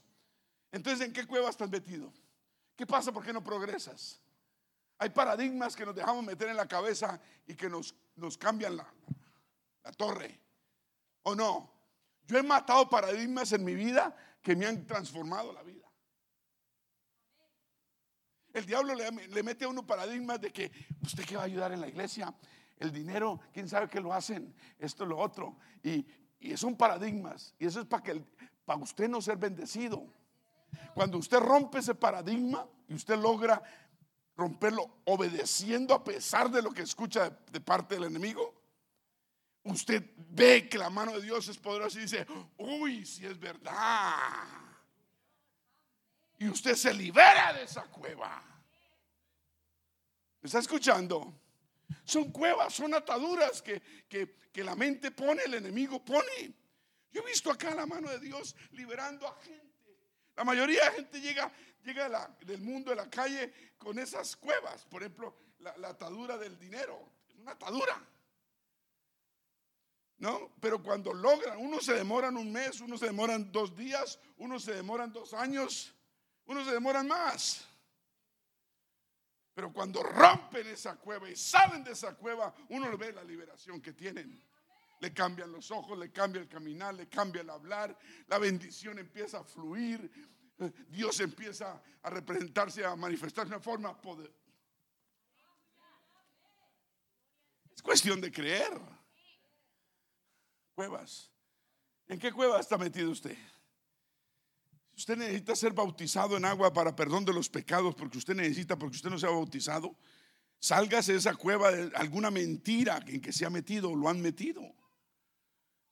Entonces, ¿en qué cueva estás metido? ¿Qué pasa? ¿Por qué no progresas? Hay paradigmas que nos dejamos meter en la cabeza y que nos, nos cambian la, la torre. ¿O no? Yo he matado paradigmas en mi vida que me han transformado la vida. El diablo le, mete a uno paradigmas de que usted que va a ayudar en la iglesia, el dinero, quién sabe qué lo hacen, esto, lo otro. Y, y son paradigmas. Y eso es para que para usted no ser bendecido. Cuando usted rompe ese paradigma y usted logra romperlo obedeciendo a pesar de lo que escucha de parte del enemigo, usted ve que la mano de Dios es poderosa y dice, uy, si es verdad. Y usted se libera de esa cueva. ¿Me está escuchando? Son cuevas, son ataduras que, que, la mente pone, el enemigo pone. Yo he visto acá la mano de Dios liberando a gente. La mayoría de gente llega, llega del mundo de la calle con esas cuevas. Por ejemplo, la, atadura del dinero. Es una atadura. ¿no? Pero cuando logran, unos se demoran un mes, unos se demoran dos días, unos se demoran dos años, unos se demoran más. Pero cuando rompen esa cueva y salen de esa cueva, uno ve la liberación que tienen. Le cambian los ojos, le cambia el caminar, le cambia el hablar, la bendición empieza a fluir, Dios empieza a representarse, a manifestarse de una forma poder. Es cuestión de creer cuevas. ¿En qué cueva está metido usted? Usted necesita ser bautizado en agua para perdón de los pecados, porque usted necesita, porque usted no se ha bautizado. Sálgase de esa cueva de alguna mentira en que se ha metido o lo han metido.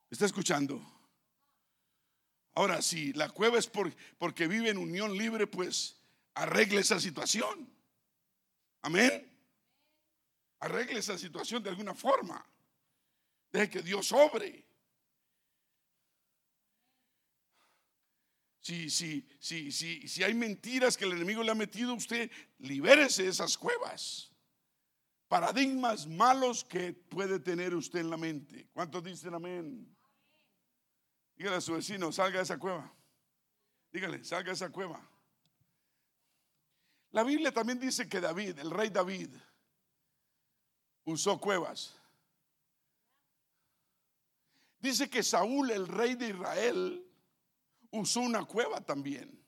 ¿Está escuchando? Ahora, si la cueva es porque vive en unión libre, pues arregle esa situación. Amén. Arregle esa situación de alguna forma. Deje que Dios obre. Si, si, si, si, si hay mentiras que el enemigo le ha metido a usted, libérese de esas cuevas. Paradigmas malos que puede tener usted en la mente. ¿Cuántos dicen amén? Dígale a su vecino, salga de esa cueva. Dígale, salga de esa cueva. La Biblia también dice que David, el rey David, usó cuevas. Dice que Saúl, el rey de Israel, usó una cueva también.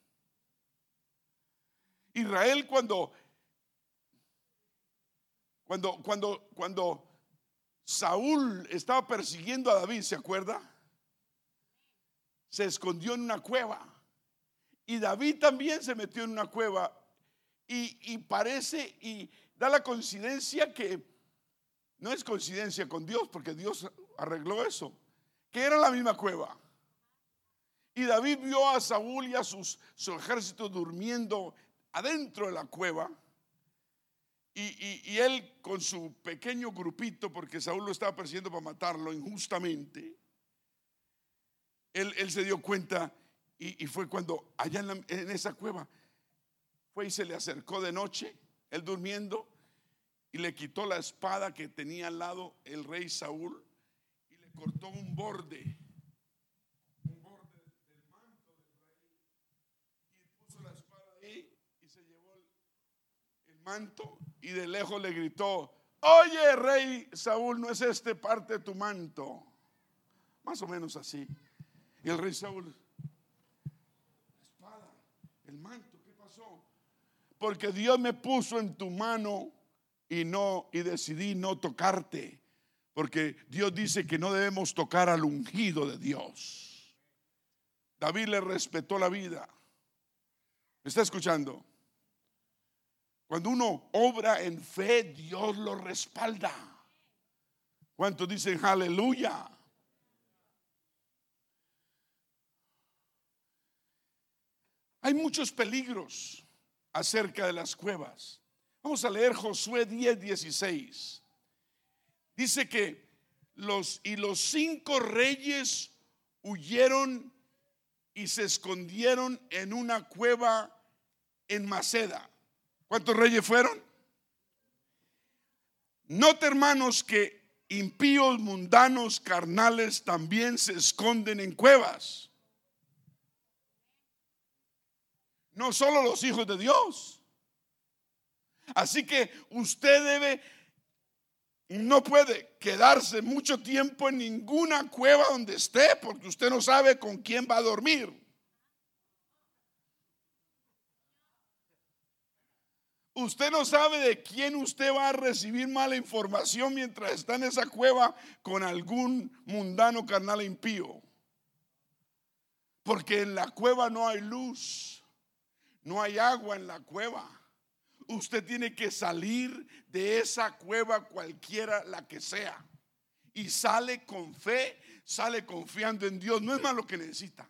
Israel cuando Cuando, cuando, cuando Saúl estaba persiguiendo a David, ¿se acuerda? Se escondió en una cueva. Y David también se metió en una cueva. Y, y parece, y da la coincidencia que no es coincidencia con Dios, porque Dios arregló eso, que era la misma cueva. Y David vio a Saúl y a su ejército durmiendo adentro de la cueva. Y, él con su pequeño grupito, porque Saúl lo estaba persiguiendo para matarlo injustamente, él, se dio cuenta y, fue cuando allá en, en esa cueva fue y se le acercó de noche, él durmiendo, y le quitó la espada que tenía al lado el rey Saúl y le cortó un borde manto y de lejos le gritó, oye rey Saúl, ¿no es este parte de tu manto? Más o menos así. Y el rey Saúl, la espada, el manto, ¿qué pasó? Porque Dios me puso en tu mano y no y decidí no tocarte, porque Dios dice que no debemos tocar al ungido de Dios. David le respetó la vida. ¿Me está escuchando? Cuando uno obra en fe, Dios lo respalda. ¿Cuántos dicen aleluya? Hay muchos peligros acerca de las cuevas. Vamos a leer Josué 10, 16. Dice que los y los cinco reyes huyeron y se escondieron en una cueva en Maceda. ¿Cuántos reyes fueron? Note hermanos que impíos, mundanos, carnales también se esconden en cuevas. No solo los hijos de Dios. Así que usted debe, no puede quedarse mucho tiempo en ninguna cueva donde esté porque usted no sabe con quién va a dormir. Usted no sabe de quién usted va a recibir mala información mientras está en esa cueva con algún mundano carnal impío. Porque en la cueva no hay luz, no hay agua en la cueva. Usted tiene que salir de esa cueva cualquiera la que sea. Y sale con fe, sale confiando en Dios. No es más lo que necesita.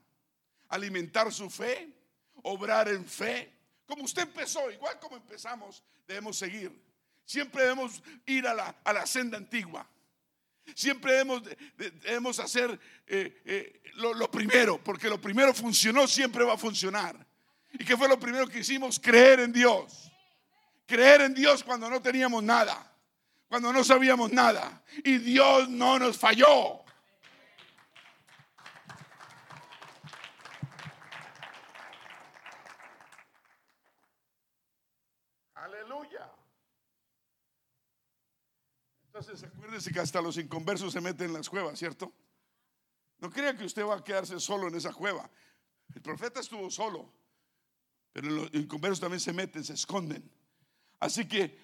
Alimentar su fe, obrar en fe como usted empezó, igual como empezamos, debemos seguir. Siempre debemos ir a la, a la senda antigua. Siempre debemos, debemos hacer eh, eh, lo, lo, primero, porque lo primero funcionó, siempre va a funcionar. ¿Y qué fue lo primero que hicimos? Creer en Dios. Creer en Dios cuando no teníamos nada, cuando no sabíamos nada. Y Dios no nos falló. Entonces acuérdese que hasta los inconversos se meten en las cuevas, ¿cierto? No crea que usted va a quedarse solo en esa cueva. El profeta estuvo solo, pero los inconversos también se meten, se esconden. Así que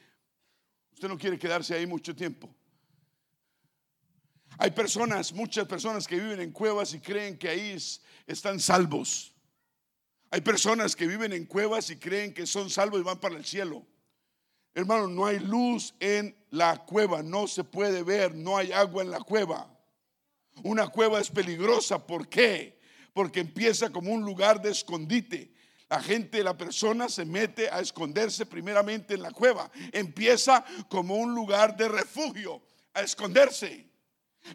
usted no quiere quedarse ahí mucho tiempo. Hay personas, muchas personas que viven en cuevas y creen que ahí están salvos. Hay personas que viven en cuevas y creen que son salvos y van para el cielo. Hermano, no hay luz en la cueva, no se puede ver, no hay agua en la cueva. Una cueva es peligrosa, ¿por qué? Porque empieza como un lugar de escondite. La gente, la persona se mete a esconderse primeramente en la cueva. Empieza como un lugar de refugio, a esconderse.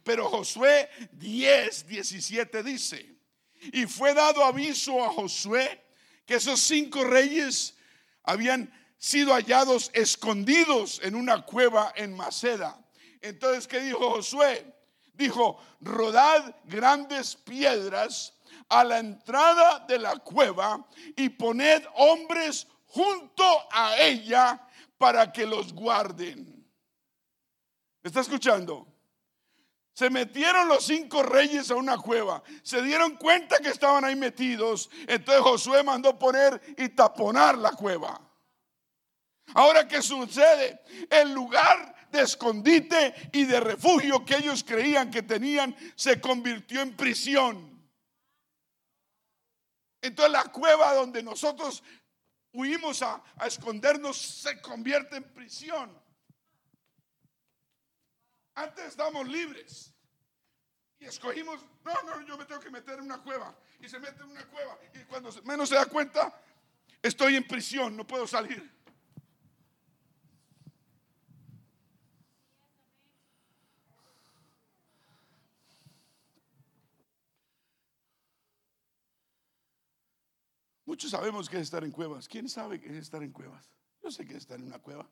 Pero Josué 10, 17 dice, y fue dado aviso a Josué que esos cinco reyes habían sido hallados escondidos en una cueva en Maceda. Entonces, ¿qué dijo Josué? Dijo, rodad grandes piedras a la entrada de la cueva y poned hombres junto a ella para que los guarden. está escuchando? Se metieron los cinco reyes a una cueva. Se dieron cuenta que estaban ahí metidos. Entonces Josué mandó poner y taponar la cueva. Ahora, ¿qué sucede? El lugar de escondite y de refugio que ellos creían que tenían se convirtió en prisión. Entonces la cueva donde nosotros huimos a, a escondernos se convierte en prisión. Antes estábamos libres. Y escogimos, no, no, yo me tengo que meter en una cueva. Y se mete en una cueva. Y cuando menos se da cuenta, estoy en prisión, no puedo salir. Muchos sabemos que es estar en cuevas. ¿Quién sabe qué es estar en cuevas? Yo sé que es estar en una cueva.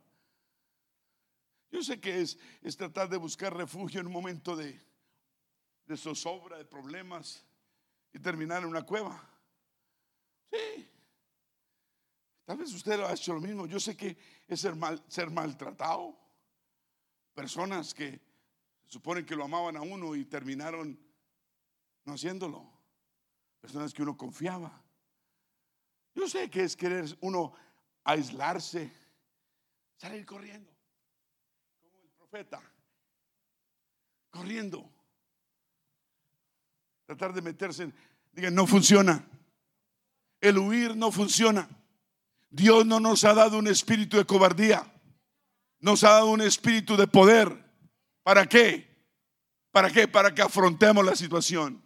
Yo sé que es, tratar de buscar refugio en un momento de, de zozobra, de problemas y terminar en una cueva. Sí. Tal vez usted ha hecho lo mismo. Yo sé que es ser, mal, ser maltratado. Personas que suponen que lo amaban a uno y terminaron no haciéndolo. Personas que uno confiaba. Yo sé que es querer uno aislarse, salir corriendo, como el profeta, corriendo, tratar de meterse en, digan, no funciona, el huir no funciona. Dios no nos ha dado un espíritu de cobardía, nos ha dado un espíritu de poder. ¿Para qué? ¿Para qué? Para que afrontemos la situación.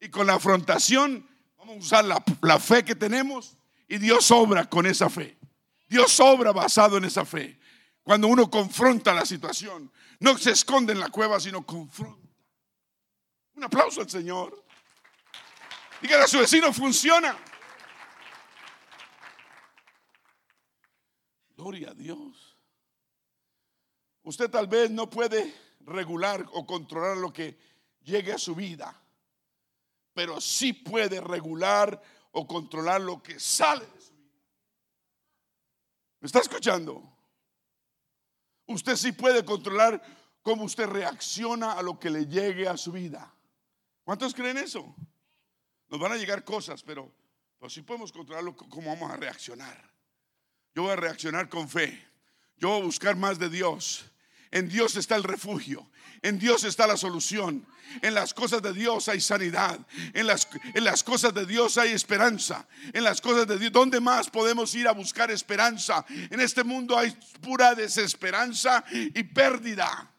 Y con la afrontación vamos a usar la, la fe que tenemos y Dios obra con esa fe. Dios obra basado en esa fe. Cuando uno confronta la situación, no se esconde en la cueva, sino confronta. Un aplauso al Señor. Dígale a su vecino, funciona. Gloria a Dios. Usted tal vez no puede regular o controlar lo que llegue a su vida, pero sí puede regular o controlar lo que sale de su vida. ¿Me está escuchando? Usted sí puede controlar cómo usted reacciona a lo que le llegue a su vida. ¿Cuántos creen eso? Nos van a llegar cosas, pero, pero sí podemos controlar cómo vamos a reaccionar. Yo voy a reaccionar con fe. Yo voy a buscar más de Dios. En Dios está el refugio. En Dios está la solución. En las cosas de Dios hay sanidad. En las, en las cosas de Dios hay esperanza. En las cosas de Dios, ¿dónde más podemos ir a buscar esperanza? En este mundo hay pura desesperanza y pérdida.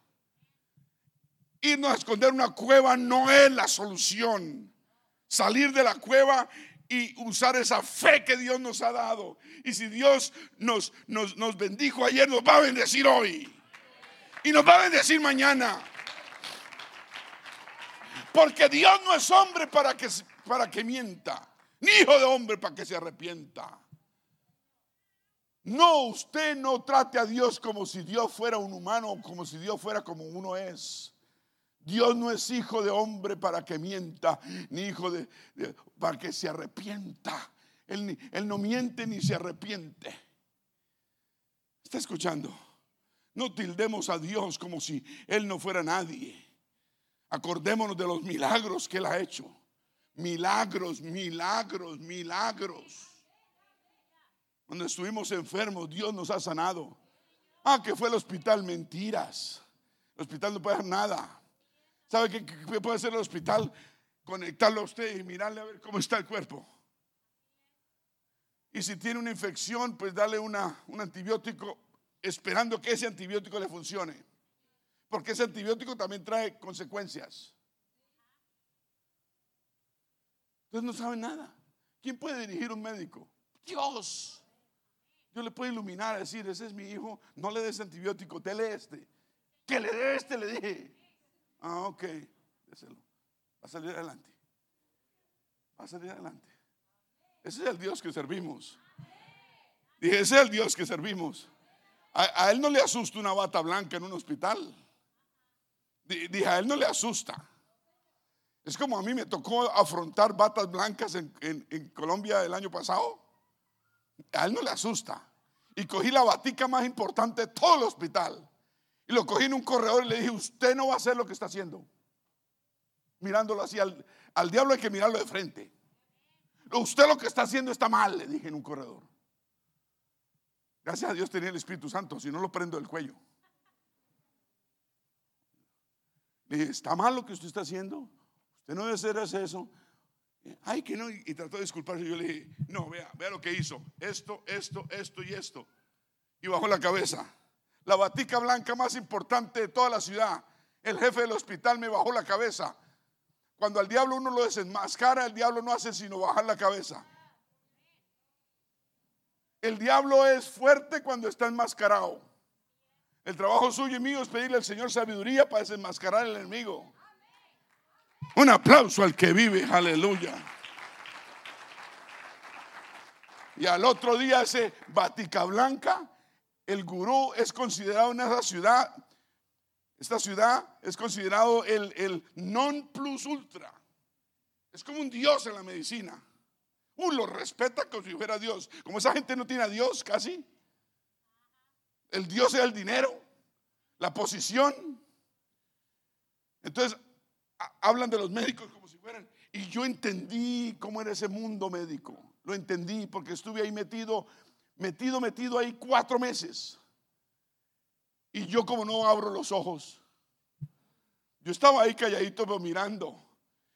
Irnos a esconder una cueva no es la solución. Salir de la cueva y usar esa fe que Dios nos ha dado. Y si Dios nos, nos, nos bendijo ayer, nos va a bendecir hoy. Y nos va a bendecir mañana. Porque Dios no es hombre para que, para que mienta, ni hijo de hombre para que se arrepienta. No, usted no trate a Dios como si Dios fuera un humano, como si Dios fuera como uno es. Dios no es hijo de hombre para que mienta, ni hijo de, para que se arrepienta. Él, él no miente ni se arrepiente. ¿Está escuchando? No tildemos a Dios como si Él no fuera nadie. Acordémonos de los milagros que Él ha hecho. Milagros, milagros, milagros. Cuando estuvimos enfermos, Dios nos ha sanado. Ah, que fue el hospital, mentiras. El hospital no puede hacer nada. ¿Sabe qué, puede hacer el hospital? Conectarlo a usted y mirarle a ver cómo está el cuerpo. Y si tiene una infección, pues darle una, un antibiótico esperando que ese antibiótico le funcione. Porque ese antibiótico también trae consecuencias. Entonces no sabe nada. ¿Quién puede dirigir un médico? Dios. Yo le puedo iluminar, decir, ese es mi hijo, no le des antibiótico, dele este. Que le dé este, le dije. Ah, ok, déselo. Va a salir adelante. Va a salir adelante. Ese es el Dios que servimos. Dije, ese es el Dios que servimos. A, él no le asusta una bata blanca en un hospital. Dije, a él no le asusta. Es como a mí me tocó afrontar batas blancas en, en, Colombia el año pasado. A él no le asusta. Y cogí la batica más importante de todo el hospital. Y lo cogí en un corredor y le dije, usted no va a hacer lo que está haciendo. Mirándolo así, al, al diablo hay que mirarlo de frente. Usted lo que está haciendo está mal, le dije en un corredor. Gracias a Dios tenía el Espíritu Santo, si no lo prendo del cuello. Le dije, ¿está mal lo que usted está haciendo? Usted no debe hacer eso. Ay, que no. Y trató de disculparse. Yo le dije, no, vea, vea lo que hizo. Esto, esto, esto y esto. Y bajó la cabeza. La batica blanca más importante de toda la ciudad. El jefe del hospital me bajó la cabeza. Cuando al diablo uno lo desenmascara, el diablo no hace sino bajar la cabeza. El diablo es fuerte cuando está enmascarado. El trabajo suyo y mío es pedirle al Señor sabiduría para desenmascarar al enemigo. Un aplauso al que vive, aleluya. Y al otro día ese Batica Blanca, el gurú es considerado en esa ciudad, esta ciudad es considerado el, el non plus ultra. Es como un dios en la medicina. Uno lo respeta como si fuera Dios. Como esa gente no tiene a Dios casi. El Dios es el dinero, la posición. Entonces, hablan de los médicos como si fueran. Y yo entendí cómo era ese mundo médico. Lo entendí porque estuve ahí metido, metido, metido ahí cuatro meses. Y yo como no abro los ojos. Yo estaba ahí calladito pero mirando,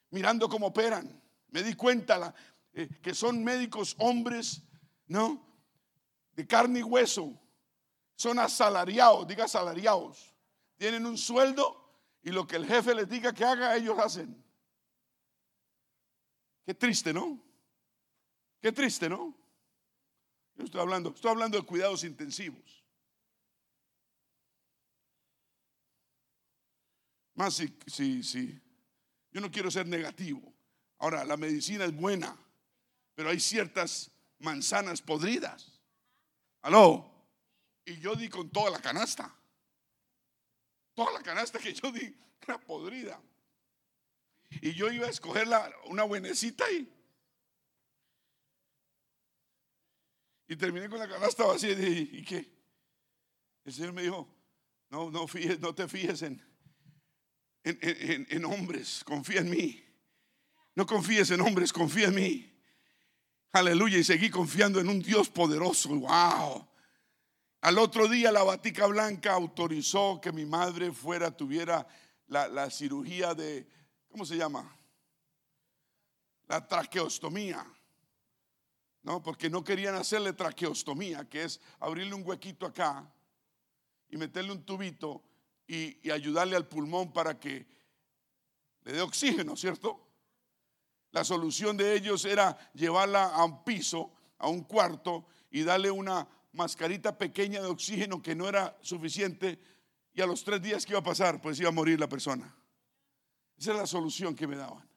mirando cómo operan. Me di cuenta eh, que son médicos hombres, ¿no? De carne y hueso. Son asalariados, diga asalariados. Tienen un sueldo y lo que el jefe les diga que haga, ellos hacen. Qué triste, ¿no? Qué triste, ¿no? Yo estoy hablando, estoy hablando de cuidados intensivos. Más si, si, si. Yo no quiero ser negativo. Ahora, la medicina es buena, pero hay ciertas manzanas podridas. ¿Aló? Y yo di con toda la canasta. Toda la canasta que yo di era podrida. Y yo iba a escoger una buenecita y, y terminé con la canasta vacía y dije, ¿y qué? El Señor me dijo, no, no, no te en, en, en hombres, confía en mí. No confíes en hombres, confía en mí. Aleluya. Y seguí confiando en un Dios poderoso. Wow. Al otro día la Batica Blanca autorizó que mi madre fuera, tuviera la, cirugía de, ¿cómo se llama? La traqueostomía. ¿no? Porque no querían hacerle traqueostomía, que es abrirle un huequito acá y meterle un tubito y, y, ayudarle al pulmón para que le dé oxígeno, ¿cierto? La solución de ellos era llevarla a un piso, a un cuarto y darle una mascarita pequeña de oxígeno que no era suficiente y a los tres días que iba a pasar, pues iba a morir la persona. Esa es la solución que me daban.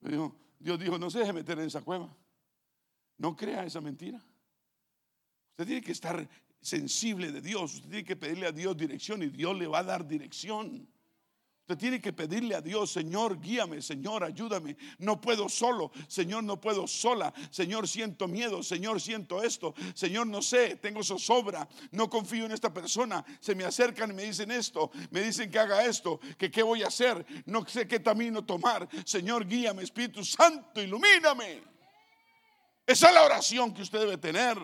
Dios dijo, no se deje meter en esa cueva. No crea esa mentira. Usted tiene que estar sensible de Dios. Usted tiene que pedirle a Dios dirección y Dios le va a dar dirección. Usted tiene que pedirle a Dios, Señor, guíame, Señor, ayúdame. No puedo solo, Señor, no puedo sola. Señor, siento miedo, Señor, siento esto. Señor, no sé, tengo zozobra, no confío en esta persona. Se me acercan y me dicen esto, me dicen que haga esto, que qué voy a hacer, no sé qué camino tomar. Señor, guíame, Espíritu Santo, ilumíname. Esa es la oración que usted debe tener.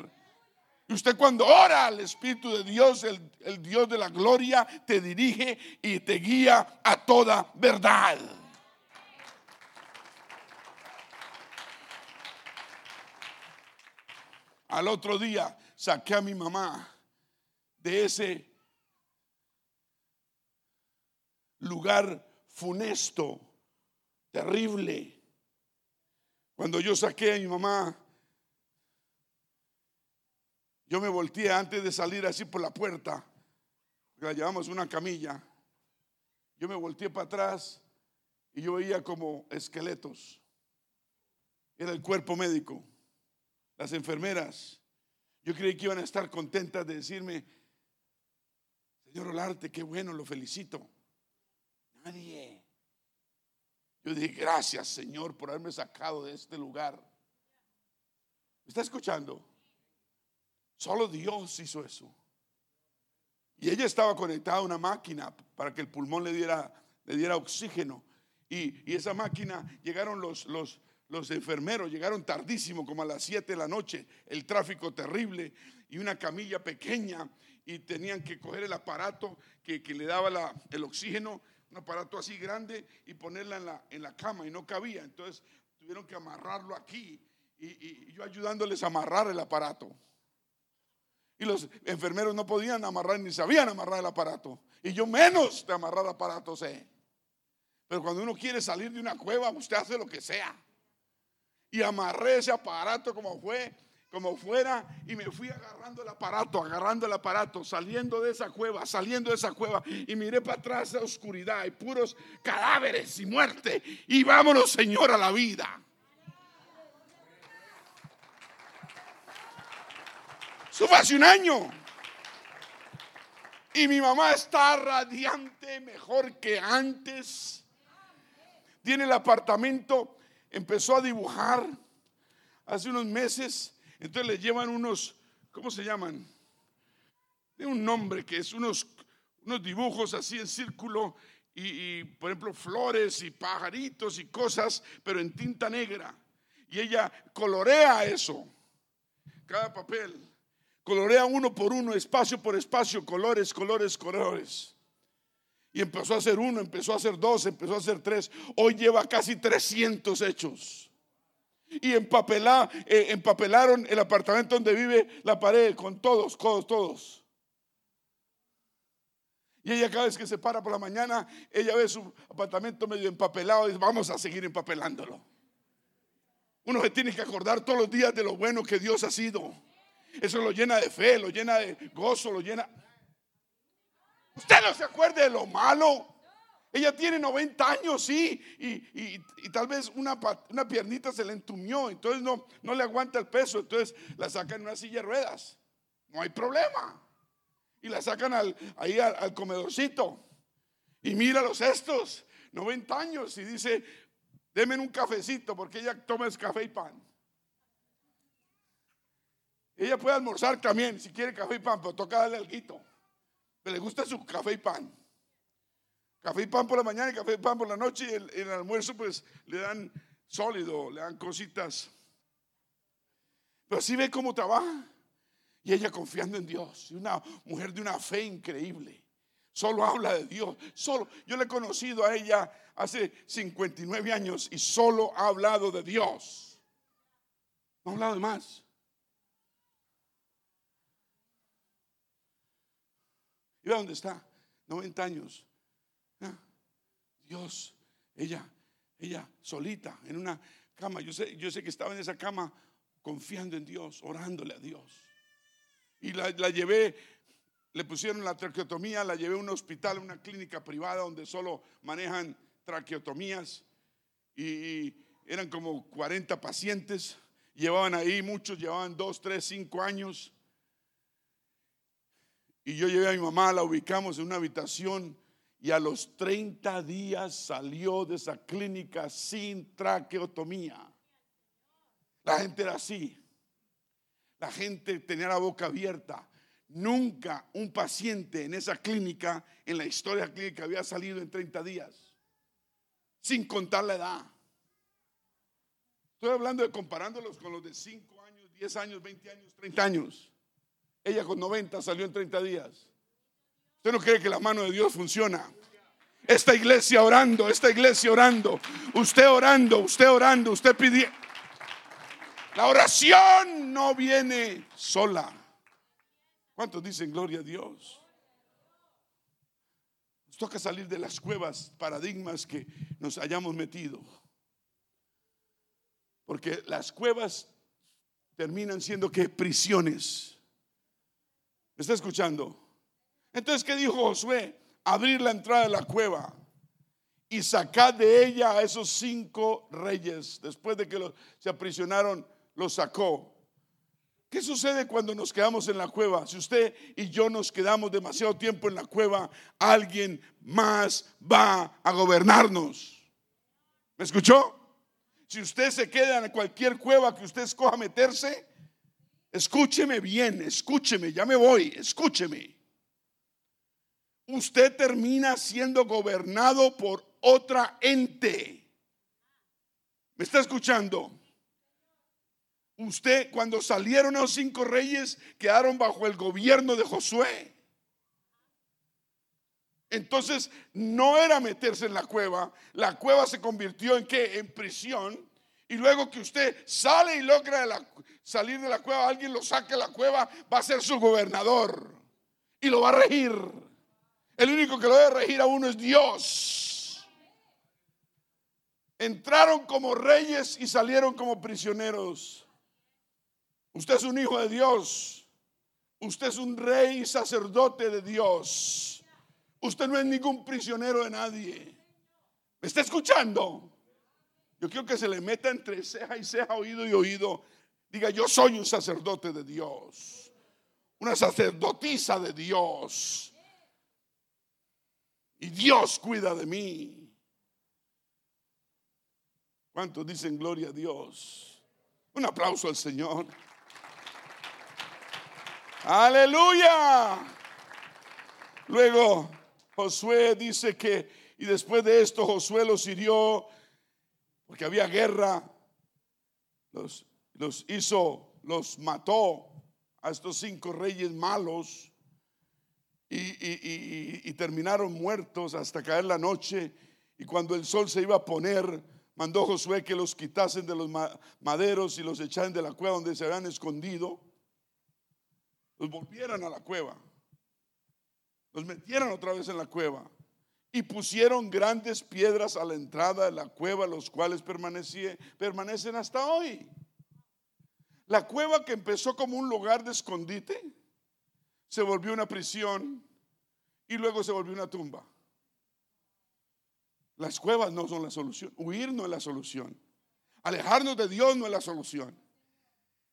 Y usted cuando ora al Espíritu de Dios, el, Dios de la gloria, te dirige y te guía a toda verdad. Al otro día saqué a mi mamá de ese lugar funesto, terrible. Cuando yo saqué a mi mamá yo me volteé antes de salir así por la puerta, la llevamos una camilla. Yo me volteé para atrás y yo veía como esqueletos. Era el cuerpo médico, las enfermeras. Yo creí que iban a estar contentas de decirme, Señor Olarte, qué bueno, lo felicito. Nadie. Yo dije, gracias Señor por haberme sacado de este lugar. ¿Me está escuchando? Solo Dios hizo eso. Y ella estaba conectada a una máquina para que el pulmón le diera, le diera oxígeno. Y, esa máquina llegaron los, los, los enfermeros llegaron tardísimo, como a las 7 de la noche, el tráfico terrible y una camilla pequeña y tenían que coger el aparato que, le daba el oxígeno, un aparato así grande y ponerla en la, en la cama y no cabía. Entonces tuvieron que amarrarlo aquí y, yo ayudándoles a amarrar el aparato. Y los enfermeros no podían amarrar ni sabían amarrar el aparato. Y yo menos de amarrar aparatos sé. Pero cuando uno quiere salir de una cueva, usted hace lo que sea. Y amarré ese aparato como fue, como fuera, y me fui agarrando el aparato, agarrando el aparato, saliendo de esa cueva, saliendo de esa cueva, y miré para atrás la oscuridad y puros cadáveres y muerte. Y vámonos, Señor, a la vida. Eso hace un año. Y mi mamá está radiante, mejor que antes. Tiene el apartamento, empezó a dibujar hace unos meses. Entonces le llevan unos, ¿cómo se llaman? Tiene un nombre que es unos, unos dibujos así en círculo y, por ejemplo, flores y pajaritos y cosas, pero en tinta negra. Y ella colorea eso, cada papel. Colorea uno por uno, espacio por espacio, colores, colores, colores. Y empezó a hacer uno, empezó a hacer dos, empezó a hacer tres. Hoy lleva casi 300 hechos. Y empapela, eh, empapelaron el apartamento donde vive la pared con todos, todos, todos. Y ella cada vez que se para por la mañana, ella ve su apartamento medio empapelado y dice, vamos a seguir empapelándolo. Uno se tiene que acordar todos los días de lo bueno que Dios ha sido. Eso lo llena de fe, lo llena de gozo, lo llena... Usted no se acuerde de lo malo. Ella tiene 90 años, sí, y, tal vez una, una, piernita se le entumió, entonces no, no le aguanta el peso, entonces la sacan en una silla de ruedas. No hay problema. Y la sacan al, ahí al, comedorcito. Y mira los estos, 90 años, y dice, denme un cafecito, porque ella toma el café y pan. Ella puede almorzar también, si quiere café y pan, pero toca darle algo. Le gusta su café y pan. Café y pan por la mañana y café y pan por la noche. Y el, el almuerzo, pues le dan sólido, le dan cositas. Pero así ve cómo trabaja. Y ella confiando en Dios. Y una mujer de una fe increíble. Solo habla de Dios. Solo. Yo le he conocido a ella hace 59 años y solo ha hablado de Dios. No ha hablado de más. ¿Y dónde está? 90 años. Ah, Dios, ella, ella solita en una cama. Yo sé, yo sé que estaba en esa cama confiando en Dios, orándole a Dios. Y la, llevé, le pusieron la traqueotomía, la llevé a un hospital, a una clínica privada donde solo manejan traqueotomías. Y, eran como 40 pacientes. Llevaban ahí, muchos llevaban 2, 3, 5 años. Y yo llevé a mi mamá, la ubicamos en una habitación y a los 30 días salió de esa clínica sin traqueotomía. La gente era así. La gente tenía la boca abierta. Nunca un paciente en esa clínica, en la historia clínica, había salido en 30 días. Sin contar la edad. Estoy hablando de comparándolos con los de 5 años, 10 años, 20 años, 30 años. Ella con 90 salió en 30 días. ¿Usted no cree que la mano de Dios funciona? Esta iglesia orando, esta iglesia orando, usted orando, usted orando, usted pidiendo. La oración no viene sola. ¿Cuántos dicen gloria a Dios? Nos toca salir de las cuevas, paradigmas que nos hayamos metido. Porque las cuevas terminan siendo que prisiones. ¿Me está escuchando? Entonces, ¿qué dijo Josué? Abrir la entrada de la cueva y sacar de ella a esos cinco reyes. Después de que se aprisionaron, los sacó. ¿Qué sucede cuando nos quedamos en la cueva? Si usted y yo nos quedamos demasiado tiempo en la cueva, alguien más va a gobernarnos. ¿Me escuchó? Si usted se queda en cualquier cueva que usted escoja meterse, Escúcheme bien, escúcheme, ya me voy, escúcheme. Usted termina siendo gobernado por otra ente. ¿Me está escuchando? Usted, cuando salieron los cinco reyes, quedaron bajo el gobierno de Josué. Entonces, no era meterse en la cueva. La cueva se convirtió en qué? En prisión. Y luego que usted sale y logra salir de la cueva, alguien lo saque de la cueva, va a ser su gobernador. Y lo va a regir. El único que lo debe regir a uno es Dios. Entraron como reyes y salieron como prisioneros. Usted es un hijo de Dios. Usted es un rey y sacerdote de Dios. Usted no es ningún prisionero de nadie. ¿Me está escuchando? Yo quiero que se le meta entre ceja y ceja, oído y oído. Diga, yo soy un sacerdote de Dios. Una sacerdotisa de Dios. Y Dios cuida de mí. ¿Cuántos dicen gloria a Dios? Un aplauso al Señor. Aleluya. Luego Josué dice que, y después de esto Josué los hirió, porque había guerra, los, los hizo, los mató a estos cinco reyes malos. Y, terminaron muertos hasta caer la noche. Y cuando el sol se iba a poner, mandó Josué que los quitasen de los maderos y los echaran de la cueva donde se habían escondido los volvieran a la cueva, los metieron otra vez en la cueva y pusieron grandes piedras a la entrada de la cueva, los cuales permanecen hasta hoy. La cueva que empezó como un lugar de escondite se volvió una prisión y luego se volvió una tumba. Las cuevas no son la solución, huir no es la solución, alejarnos de Dios no es la solución.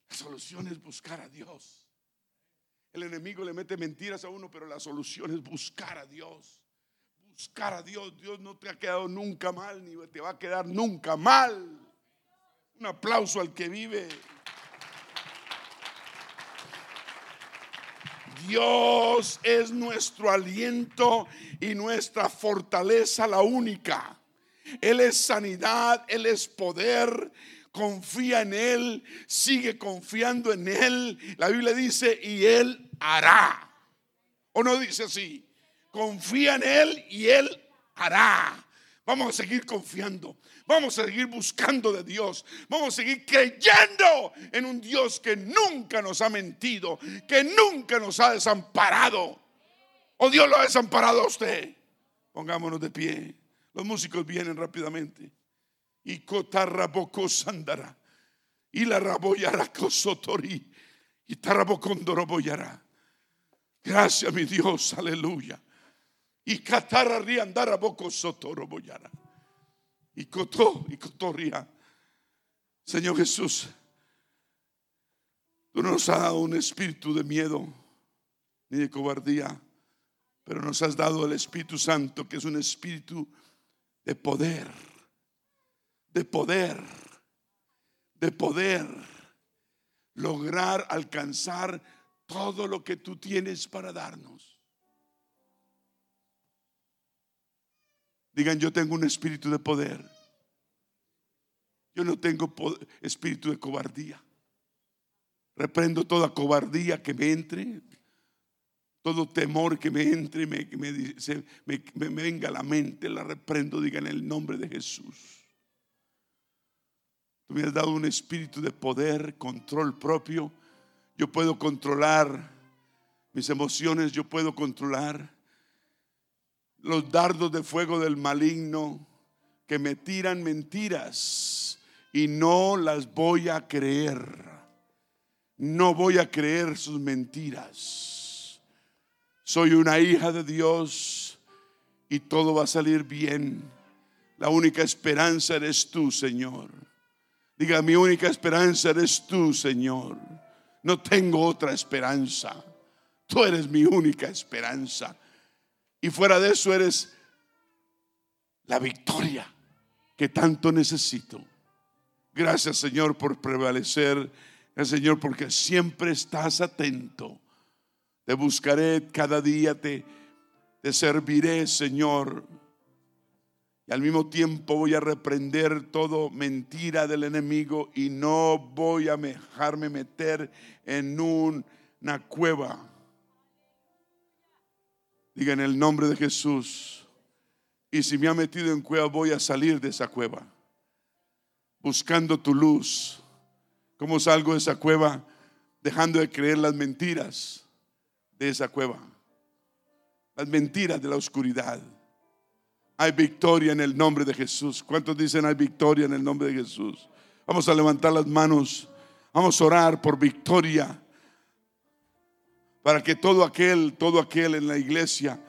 La solución es buscar a Dios. El enemigo le mete mentiras a uno, pero la solución es buscar a Dios. Buscar a Dios. Dios no te ha quedado nunca mal, ni te va a quedar nunca mal. Un aplauso al que vive. Dios es nuestro aliento y nuestra fortaleza, la única. Él es sanidad, Él es poder, confía en Él, sigue confiando en Él. La Biblia dice, y Él hará. ¿O no dice así? Confía en Él y Él hará. Vamos a seguir confiando. Vamos a seguir buscando de Dios. Vamos a seguir creyendo en un Dios que nunca nos ha mentido, que nunca nos ha desamparado. ¿O Dios lo ha desamparado a usted? Pongámonos de pie. Los músicos vienen rápidamente y cotarrabocos sandara y la raboyara cosotori y tarabocondoroboyara. Gracias, mi Dios, aleluya. Y catarra riandara boco sotoroboyara. Y cotó y cotorria. Señor Jesús, tú no nos has dado un espíritu de miedo ni de cobardía, pero nos has dado el Espíritu Santo, que es un espíritu de poder de poder, de poder lograr alcanzar todo lo que tú tienes para darnos. Digan, yo tengo un espíritu de poder. Yo no tengo espíritu de cobardía. Reprendo toda cobardía que me entre, todo temor que me entre, me, me, venga a la mente, la reprendo, digan en el nombre de Jesús. Tú me has dado un espíritu de poder, control propio. Yo puedo controlar mis emociones, yo puedo controlar los dardos de fuego del maligno que me tiran mentiras y no las voy a creer. No voy a creer sus mentiras. Soy una hija de Dios y todo va a salir bien. La única esperanza eres tú, Señor. Diga, mi única esperanza eres tú, Señor. No tengo otra esperanza. Tú eres mi única esperanza. Y fuera de eso eres la victoria que tanto necesito. Gracias, Señor, por prevalecer. Gracias, Señor, porque siempre estás atento. Te buscaré cada día, te, te serviré, Señor. Y al mismo tiempo voy a reprender todo mentira del enemigo y no voy a dejarme meter en una cueva. Diga en el nombre de Jesús. Y si me ha metido en cueva, voy a salir de esa cueva. Buscando tu luz. ¿Cómo salgo de esa cueva? Dejando de creer las mentiras de esa cueva. Las mentiras de la oscuridad. Hay victoria en el nombre de Jesús. ¿Cuántos dicen hay victoria en el nombre de Jesús? Vamos a levantar las manos. Vamos a orar por victoria. Para que todo aquel, todo aquel en la iglesia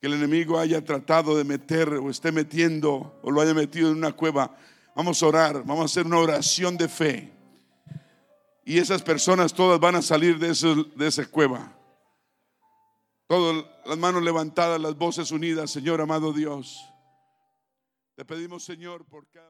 que el enemigo haya tratado de meter o esté metiendo o lo haya metido en una cueva, vamos a orar, vamos a hacer una oración de fe. Y esas personas todas van a salir de, de esa cueva. Todas las manos levantadas, las voces unidas, Señor amado Dios. Te pedimos, Señor, por cada...